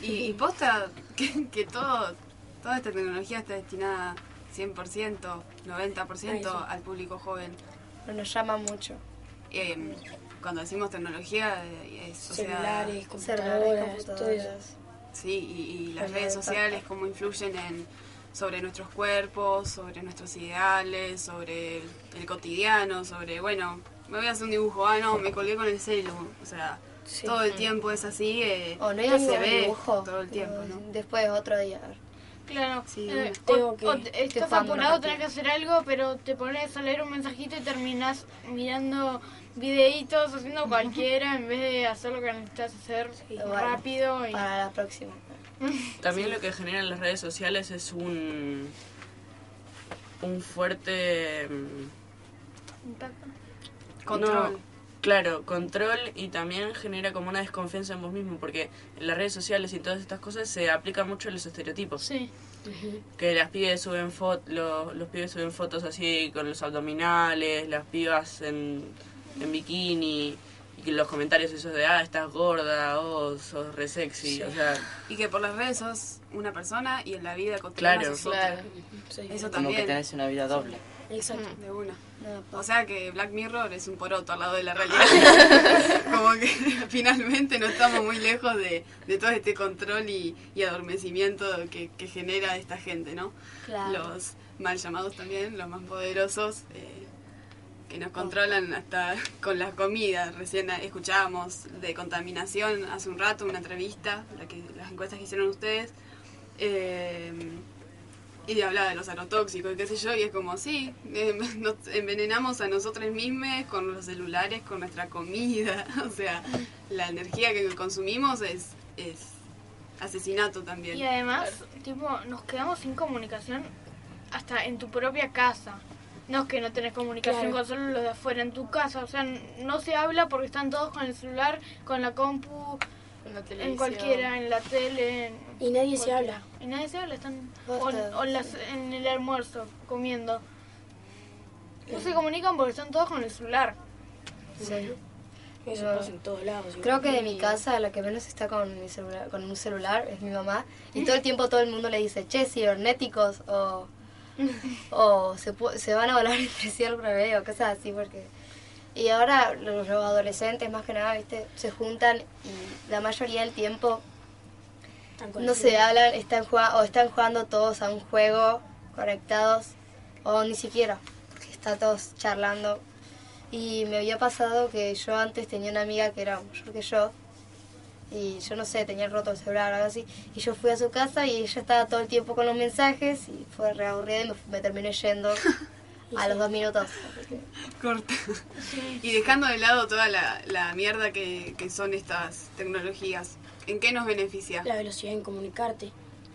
Y, y posta que, que todo, toda esta tecnología está destinada 100%, 90% al público joven. Pero nos llama mucho. Eh, cuando decimos tecnología, eh, es, o sea, Celulares, Celulares, computadoras. Sí, y, y las redes sociales, cómo influyen en sobre nuestros cuerpos, sobre nuestros ideales, sobre el, el cotidiano, sobre, bueno, me voy a hacer un dibujo, ah, no, me colgué con el celu, o sea, Sí. todo el Mm. tiempo es así, eh, O no se ve dibujo. todo el tiempo, ¿no? Después otro día. Claro, Sí, eh, o- que- o te- estoy estás una apurado, tenés que hacer algo, pero te pones a leer un mensajito y terminás mirando videitos, haciendo cualquiera, en vez de hacer lo que necesitas hacer rápido. Y... Para la próxima. También lo que generan las redes sociales es un un fuerte mm, Control. no, claro, control y también genera como una desconfianza en vos mismo porque en las redes sociales y todas estas cosas se aplica mucho los estereotipos. Sí. Que las pibes suben fotos, los, los pibes suben fotos así con los abdominales, las pibas en, en bikini y que los comentarios esos de ah estás gorda, oh sos re sexy, o sea, Y que por las redes sos una persona y en la vida cotidiana Claro. sos otra. Claro. Eso Como que tenés una vida doble. Exacto, de una. O sea que Black Mirror es un poroto al lado de la realidad. Como que finalmente no estamos muy lejos de, de todo este control y, y adormecimiento que, que genera esta gente, ¿no? Claro. Los mal llamados también, los más poderosos, eh, que nos controlan hasta con la comida. Recién escuchábamos de contaminación hace un rato una entrevista, la que, las encuestas que hicieron ustedes. Eh, y de hablar de los aerotóxicos y qué sé yo, y es como, sí, eh, nos envenenamos a nosotros mismos con los celulares, con nuestra comida, o sea, la energía que consumimos es, es asesinato también. Y además, tipo, nos quedamos sin comunicación hasta en tu propia casa. No es que no tenés comunicación Claro. con solo los de afuera, en tu casa. O sea, no se habla porque están todos con el celular, con la compu, En la En televisión. cualquiera, en la tele. en Y nadie se habla. Y nadie se habla, están o, o en las- en el almuerzo, comiendo. No se comunican porque están todos con el celular. Sí. Eso pasa en todos lados. Creo que de mi casa la que menos está con mi celular, con un celular es mi mamá. Y todo el tiempo todo el mundo le dice, che, cibernéticos o, o se, se van a volar entre sí al revés o cosas así porque... Y ahora los, adolescentes más que nada, viste, se juntan y la mayoría del tiempo no se hablan, están jugando, o están jugando todos a un juego conectados o ni siquiera, porque están todos charlando. Y me había pasado que yo antes tenía una amiga que era mayor que yo y yo no sé, tenía roto el celular o algo así. Y yo fui a su casa y ella estaba todo el tiempo con los mensajes y fue re aburrida y me, me terminé yendo a los dos minutos. Corta. Y dejando de lado toda la, la mierda que, que son estas tecnologías, ¿en qué nos beneficia? La velocidad en comunicarte.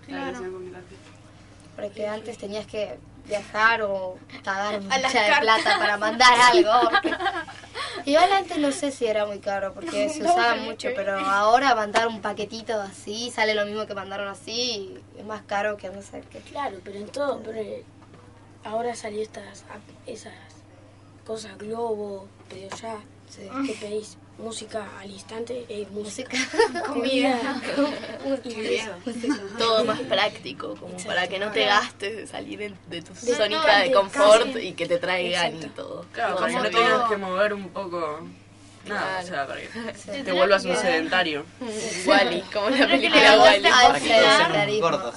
La velocidad de comunicarte. Porque antes tenías que viajar o pagar mucha de plata para mandar algo. porque- Igual antes no sé si era muy caro porque se usaba mucho, que- pero ahora mandar un paquetito así sale lo mismo que mandaron así y es más caro que no sé qué. Claro, pero en todo, pero ahora salió estas esas cosas globo, pedido ya, que pedís música al instante, eh, música, Comida. y eso. Todo más práctico, como para que no te gastes de salir de, de tu De- zónica de confort casi. y que te traigan y Exacto. todo. Claro, para que no como tengas que mover un poco. Nada, o sea, para que Sí. te vuelvas un sedentario. Wally, como la película Wally. Para que todos sean sedentarismo.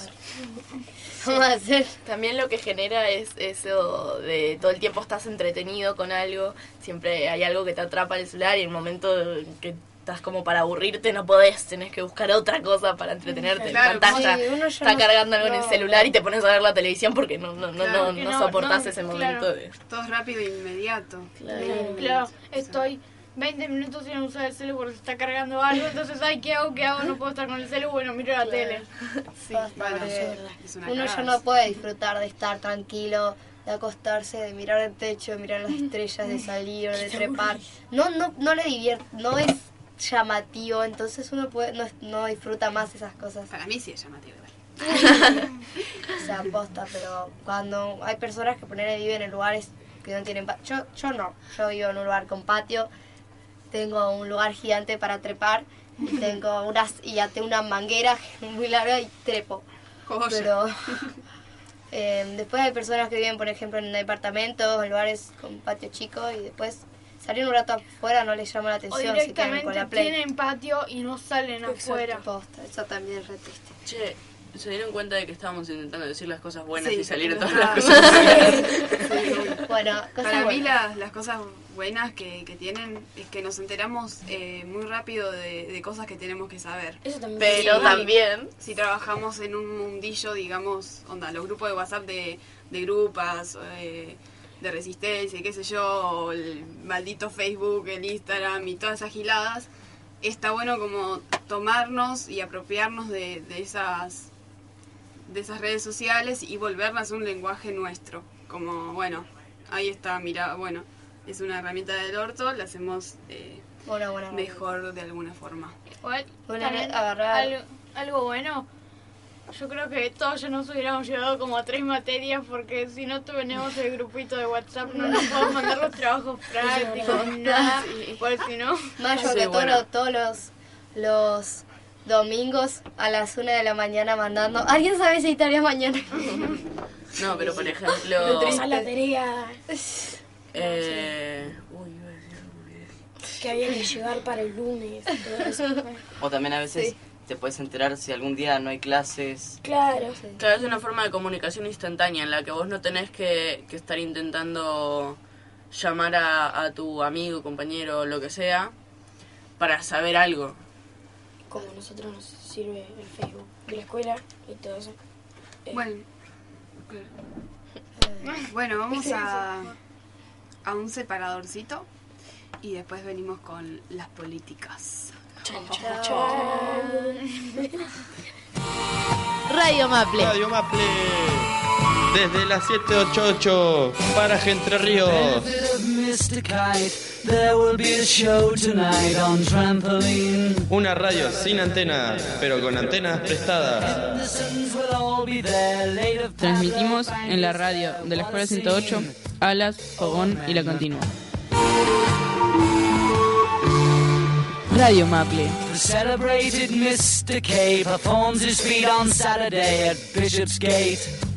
A. También lo que genera es eso de todo el tiempo estás entretenido con algo, siempre hay algo que te atrapa el celular y en el momento que estás como para aburrirte no podés, tenés que buscar otra cosa para entretenerte. Claro, en pantalla sí, está no- cargando algo en el celular y te pones a ver la televisión porque no, no, no, Claro, no, que no no, soportás no, ese claro. momento de... Todo es rápido e inmediato. Claro, estoy 20 minutos sin usar el celular porque se está cargando algo, entonces, ay, ¿qué hago? ¿Qué hago? No puedo estar con el celular, bueno, miro la tele. Sí, bueno, es una uno ya no puede disfrutar de estar tranquilo, de acostarse, de mirar el techo, de mirar las estrellas, de salir, de trepar. No, no, no le divierte, no es llamativo, entonces uno puede, no, no disfruta más esas cosas. Para mí sí es llamativo. igual. O sea, aposta, pero cuando hay personas que poner viven en lugares que no tienen patio. Yo, yo no, yo vivo en un lugar con patio, tengo un lugar gigante para trepar y tengo unas y ya tengo una manguera muy larga y trepo. Pero eh, después hay personas que viven, por ejemplo, en departamentos, en lugares con patio chico y después salir un rato afuera no les llama la O atención con directamente la play. tienen patio y no salen afuera. Posta, eso también es re triste. Che, ¿se dieron cuenta de que estábamos intentando decir las cosas buenas Sí, y salir todas las cosas Bueno, cosas Para mí buenas. las, las cosas buenas que, que tienen es que nos enteramos eh, muy rápido de, de cosas que tenemos que saber. Eso también Pero Sí. también Si trabajamos en un mundillo, digamos, onda, los grupos de WhatsApp de, de grupas, eh, de resistencia, y qué sé yo, o el maldito Facebook, el Instagram y todas esas giladas, está bueno como tomarnos y apropiarnos de, de esas de esas redes sociales y volverlas un lenguaje nuestro. Como, bueno, ahí está, mira, bueno, es una herramienta del orto, la hacemos eh, mejor de alguna forma. Igual, algo, algo bueno. Yo creo que todos ya nos hubiéramos llevado como a tres materias porque si no tenemos el grupito de WhatsApp no nos podemos mandar los trabajos prácticos, nada. Pues si no... Más yo Sí, que todos bueno. todos los, los domingos a las una de la mañana mandando. ¿Alguien sabe si hay tarea mañana? No, pero por ejemplo... pasás la tarea Eh, uy, iba a decir algo, olvidé. que había que llevar para el lunes. y todo eso. O también a veces Sí. te puedes enterar si algún día no hay clases. Claro. Claro, es una forma de comunicación instantánea en la que vos no tenés que, que estar intentando llamar a, a tu amigo, compañero, lo que sea, para saber algo. Como a nosotros nos sirve el Facebook de la escuela y todo eso. Eh, Bueno, bueno, vamos a, a un separadorcito y después venimos con las políticas. Radio Maple. Radio Maple. Desde las 788 para Entre Ríos. Mr. Kite. There will be a show tonight on trampoline. Una radio sin antena, pero con antenas prestadas. Transmitimos en la radio de la Escuela 108, Alas, Fogón y La Continua. Radio Maple. The celebrated Mr. K performs his feat on Saturday at Bishopsgate.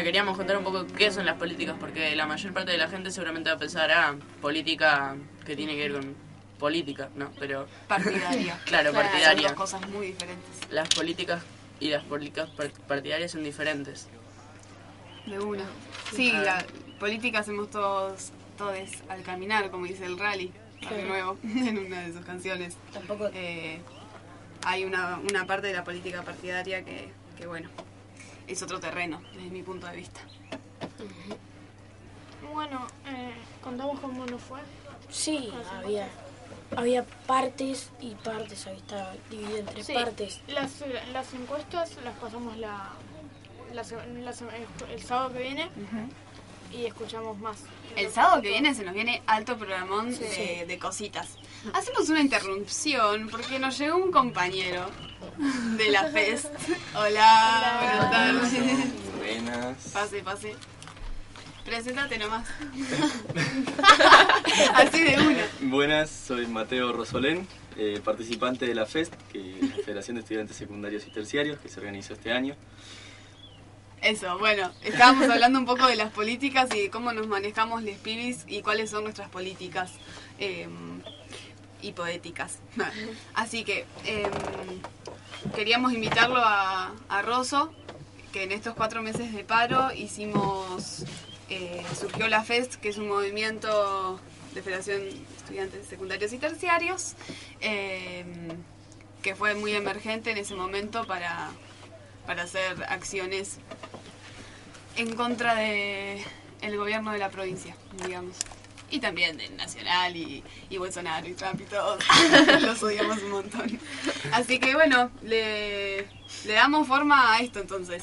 Nada, queríamos contar un poco qué son las políticas, porque la mayor parte de la gente seguramente va a pensar, ah, política que tiene que ver con política, ¿no? Pero... Partidaria. claro, Son partidaria. dos cosas muy diferentes. Las políticas y las políticas par- partidarias son diferentes. De una. Sí, Ah. la política hacemos todos, todos al caminar, como dice el rally, de nuevo, en una de sus canciones. Tampoco. hay una, una parte de la política partidaria que, que, bueno, es otro terreno, desde mi punto de vista. Bueno, eh, contamos cómo nos fue. Sí, había, había partes y partes, ahí estaba dividido entre Sí, partes. Las, las encuestas las pasamos la, la se- la el sábado que viene y escuchamos más. El sábado que viene se nos viene alto programón Sí. de, de cositas. Hacemos una interrupción porque nos llegó un compañero de la FEST. Hola, buenas tardes. Buenas. Pase, pase. Preséntate nomás. Así de una. Buenas, soy Mateo Rosolén, eh, participante de la FEST, que es la Federación de Estudiantes Secundarios y Terciarios, que se organizó este año. Eso, bueno, estábamos hablando un poco de las políticas y de cómo nos manejamos les pibis y cuáles son nuestras políticas eh, hipoéticas. Así que eh, queríamos invitarlo a, a Rosso, que en estos cuatro meses de paro hicimos, eh, surgió la FEST, que es un movimiento de Federación de Estudiantes Secundarios y Terciarios, eh, que fue muy emergente en ese momento para, para hacer acciones en contra de el gobierno de la provincia, digamos. Y también del Nacional y, y Bolsonaro y Trump y todos. Los odiamos un montón. Así que bueno, le, le damos forma a esto entonces.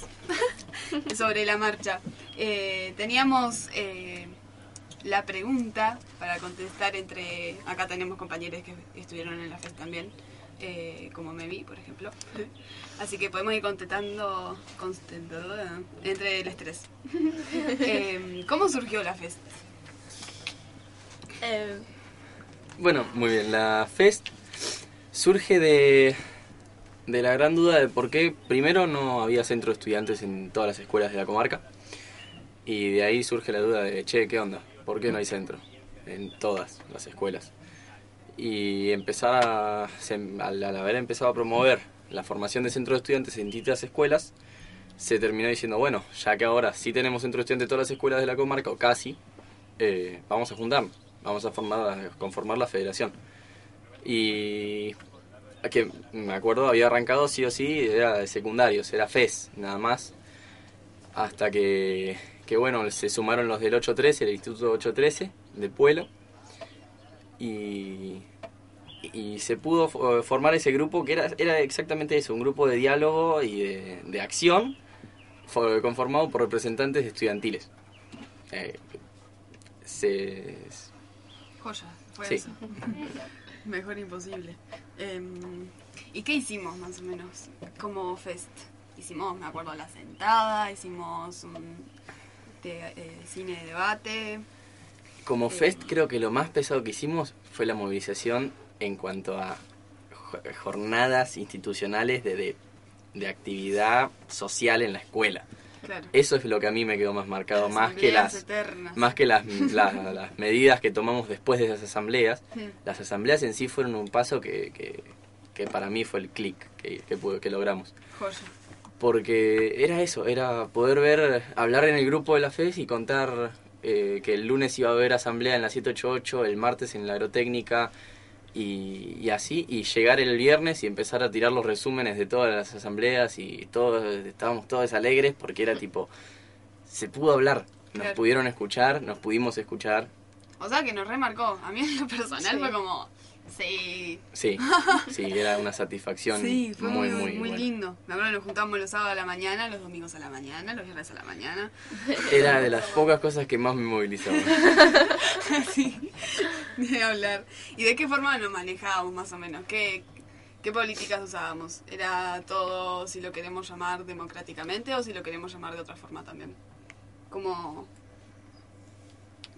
Sobre la marcha. Eh, teníamos eh, la pregunta para contestar entre... Acá tenemos compañeros que estuvieron en la FES también. Eh, como me vi, por ejemplo. Así que podemos ir contestando, entre el estrés. Eh, ¿Cómo surgió la FEST? Eh, Bueno, muy bien. La FEST surge de, de la gran duda de por qué primero no había centro de estudiantes en todas las escuelas de la comarca. Y de ahí surge la duda de, che, ¿qué onda? ¿Por qué no hay centro en todas las escuelas? Y empezar al, haber empezado a promover la formación de centros de estudiantes en distintas escuelas, se terminó diciendo, bueno, ya que ahora sí tenemos centro de estudiantes en todas las escuelas de la comarca, o casi, eh, vamos a juntarnos, vamos a formar, conformar la federación. Y que me acuerdo había arrancado sí o sí, era de secundarios, era FES, nada más. Hasta que, que bueno, se sumaron los del 813, el Instituto 813 de Pueblo. Y, y se pudo fo- formar ese grupo que era, era exactamente eso, un grupo de diálogo y de, de acción fo- conformado por representantes estudiantiles. Eh, se, Joya, fue Sí. eso. Mejor imposible. Em, ¿Y qué hicimos más o menos como fest? Hicimos, me acuerdo, la sentada, hicimos un eh, cine de debate. Como FEST creo que lo más pesado que hicimos fue la movilización en cuanto a jo- jornadas institucionales de, de, de actividad social en la escuela. Claro. Eso es lo que a mí me quedó más marcado, más que las, eternas. más que las, las, las medidas que tomamos después de esas asambleas. Las asambleas en sí fueron un paso que, que, que para mí fue el clic que, que logramos. Joya. Porque era eso, era poder ver, hablar en el grupo de la FES y contar eh, que el lunes iba a haber asamblea en la 788, el martes en la agrotécnica y, y así, y llegar el viernes y empezar a tirar los resúmenes de todas las asambleas y todos estábamos todos alegres porque era tipo, se pudo hablar, nos Claro. pudieron escuchar, nos pudimos escuchar, O sea que nos remarcó. A mí en lo personal Sí. fue como, sí. sí, sí, era una satisfacción Sí, fue muy, muy, muy, muy, buena. lindo. Me acuerdo que nos juntamos los sábados a la mañana, los domingos a la mañana, los viernes a la mañana. Era de las pocas cosas que más me movilizaban. sí, de hablar. ¿Y de qué forma nos manejábamos más o menos? ¿Qué, ¿Qué políticas usábamos? ¿Era todo si lo queremos llamar democráticamente o si lo queremos llamar de otra forma también? ¿Cómo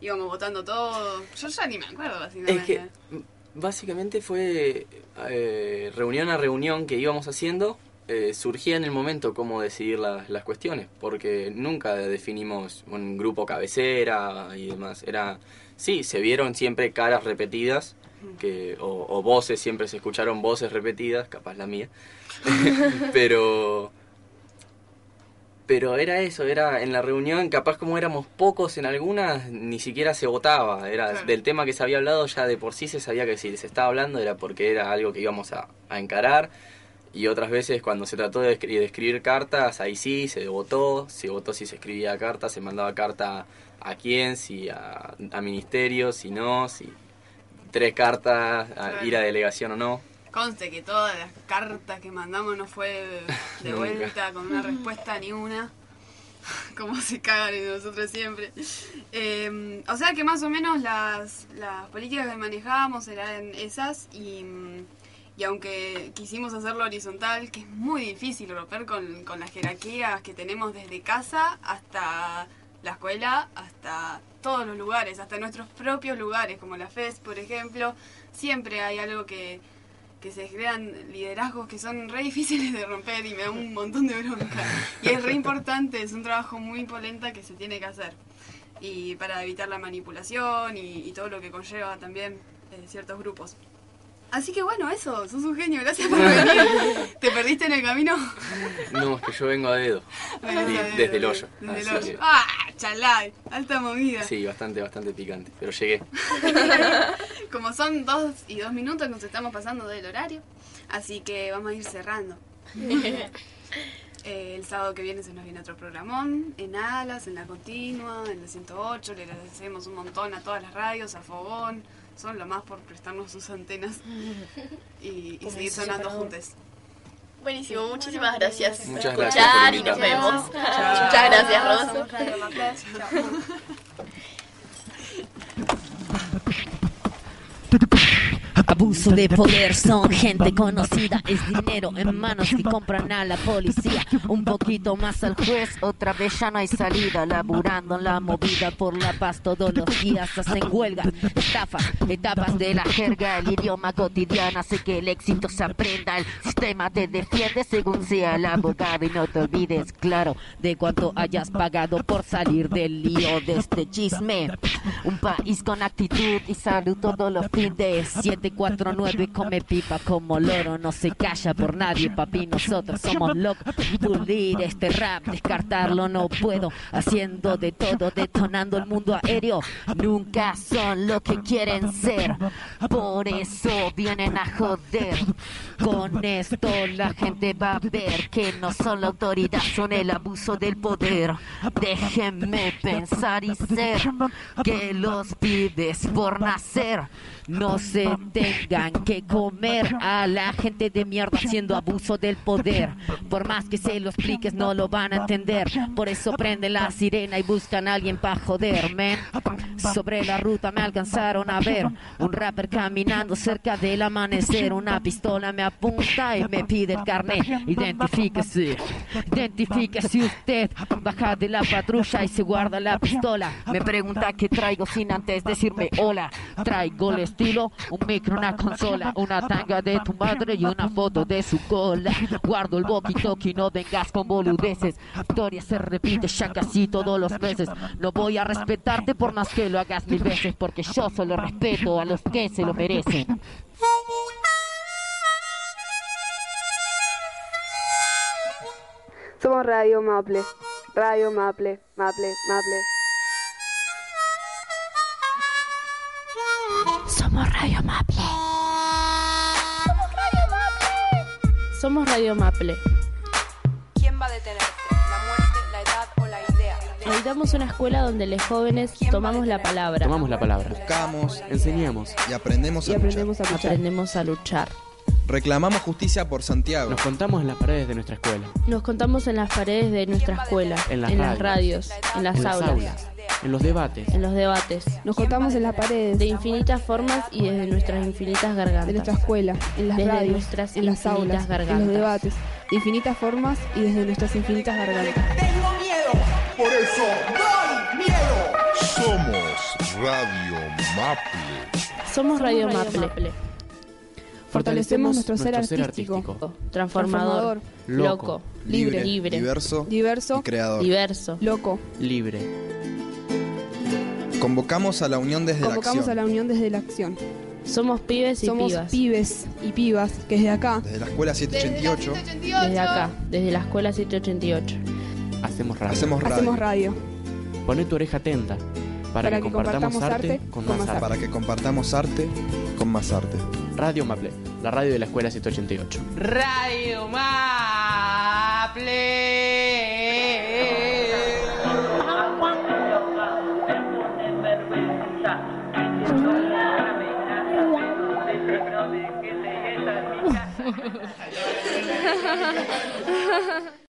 íbamos votando todo? Yo ya ni me acuerdo, Es básicamente. que m- básicamente fue eh, reunión a reunión que íbamos haciendo, eh, surgía en el momento cómo decidir la- las cuestiones, porque nunca definimos un grupo cabecera y demás. Era, sí, se vieron siempre caras repetidas, que, o, o voces, siempre se escucharon voces repetidas, capaz la mía, pero pero era eso, era en la reunión, capaz como éramos pocos en algunas, ni siquiera se votaba. Era Claro. del tema que se había hablado, ya de por sí se sabía que si se estaba hablando era porque era algo que íbamos a, a encarar. Y otras veces cuando se trató de, escri- de escribir cartas, ahí sí, se votó. Se votó si se escribía carta, se mandaba carta a quién, si a, a ministerio, si no, si tres cartas, a ir a delegación o no. Conste que todas las cartas que mandamos no fue de vuelta con una respuesta ni una. Como se cagan en nosotros siempre. Eh, o sea que más o menos las, las políticas que manejábamos eran esas y, y aunque quisimos hacerlo horizontal, que es muy difícil romper con, con las jerarquías que tenemos desde casa hasta la escuela, hasta todos los lugares, hasta nuestros propios lugares, como la FES, por ejemplo, siempre hay algo que, que se crean liderazgos que son re difíciles de romper y me da un montón de bronca. Y es re importante, es un trabajo muy polenta que se tiene que hacer. Y para evitar la manipulación y, y todo lo que conlleva también eh, ciertos grupos. Así que bueno, eso, sos un genio, gracias por venir. ¿Te perdiste en el camino? No, es que yo vengo a dedo. A desde el hoyo. Desde el hoyo. que- ¡Ah! Chalai, alta movida. Sí, bastante, bastante picante, pero llegué. Como son dos y dos minutos, nos estamos pasando del horario. Así que vamos a ir cerrando. Eh, el sábado que viene se nos viene otro programón, en Alas, en la continua, en la 108. Le agradecemos un montón a todas las radios, a Fogón. Son lo más por prestarnos sus antenas y, seguir sonando juntos. Buenísimo, muchísimas gracias Muchas por gracias por escuchar y nos vemos. Chao. Muchas gracias, Rosa. Somos Radio Maclés. Chao. Abuso de poder. Son gente conocida, es dinero en manos que compran a la policía. Un poquito más al juez, otra vez ya no hay salida. Laburando en la movida por la paz todos los días hacen huelga, estafa, etapas de la jerga. El idioma cotidiano hace que el éxito se aprenda. El sistema te defiende según sea el abogado. Y no te olvides, claro, de cuánto hayas pagado por salir del lío de este chisme. Un país con actitud y salud todos los fines. 749 come pipa como loro, no se calla por nadie, papi. Nosotros somos locos. Pulir este rap, descartarlo no puedo. Haciendo de todo, detonando el mundo aéreo. Nunca son lo que quieren ser. Por eso vienen a joder. Con esto la gente va a ver que no son la autoridad, son el abuso del poder. Déjenme pensar y ser que los pibes por nacer no se tengan que comer a la gente de mierda haciendo abuso del poder. Por más que se lo expliques, no lo van a entender. Por eso prenden la sirena y buscan a alguien para joder, man. Sobre la ruta me alcanzaron a ver un rapper caminando cerca del amanecer. Una pistola me apunta y me pide el carnet. Identifíquese, identifíquese usted. Baja de la patrulla y se guarda la pistola. Me pregunta qué traigo sin antes decirme hola. Traigo el un micro, una consola, una tanga de tu madre y una foto de su cola. Guardo el walkie-talkie, no vengas con boludeces. Historia se repite ya casi todos los meses. No voy a respetarte por más que lo hagas mil veces, porque yo solo respeto a los que se lo merecen. Somos Radio Maple. Radio Maple, Maple, Maple. Somos Radio Maple. Somos Radio Maple. ¿Quién va a detenerte? ¿La muerte, la edad o la idea? Editamos una escuela donde los jóvenes tomamos la palabra. Tomamos la palabra. Buscamos, enseñamos y aprendemos a Y luchar. a luchar. Aprendemos a luchar. Reclamamos justicia por Santiago. Nos contamos en las paredes de nuestra escuela. Nos contamos en las paredes de nuestra escuela, En las las radios, radios, en las en las aulas, aulas, en los debates. en los debates. Nos contamos en las paredes. De infinitas formas y desde nuestras infinitas gargantas. De nuestra escuela, en las Desde radios, nuestras en las aulas, infinitas en los debates, de infinitas formas y desde nuestras infinitas gargantas. Tengo miedo, por eso doy miedo. Somos Radio Maple. Somos Radio Maple. Fortalecemos nuestro ser artístico. Transformador. Loco. Libre, Libre. diverso, Diverso. y creador. Diverso. Loco. Libre. Convocamos a la unión desde Convocamos la a acción. la unión desde la acción. Somos pibes y Somos pibas. pibes y pibas que desde acá, Desde la escuela 788 Desde acá, desde la escuela 788. Hacemos radio. hacemos radio. hacemos radio. Poné tu oreja atenta para, que, compartamos arte con más arte. Para que compartamos arte con más arte. Radio Maple, la radio de la escuela 788. Radio Maple.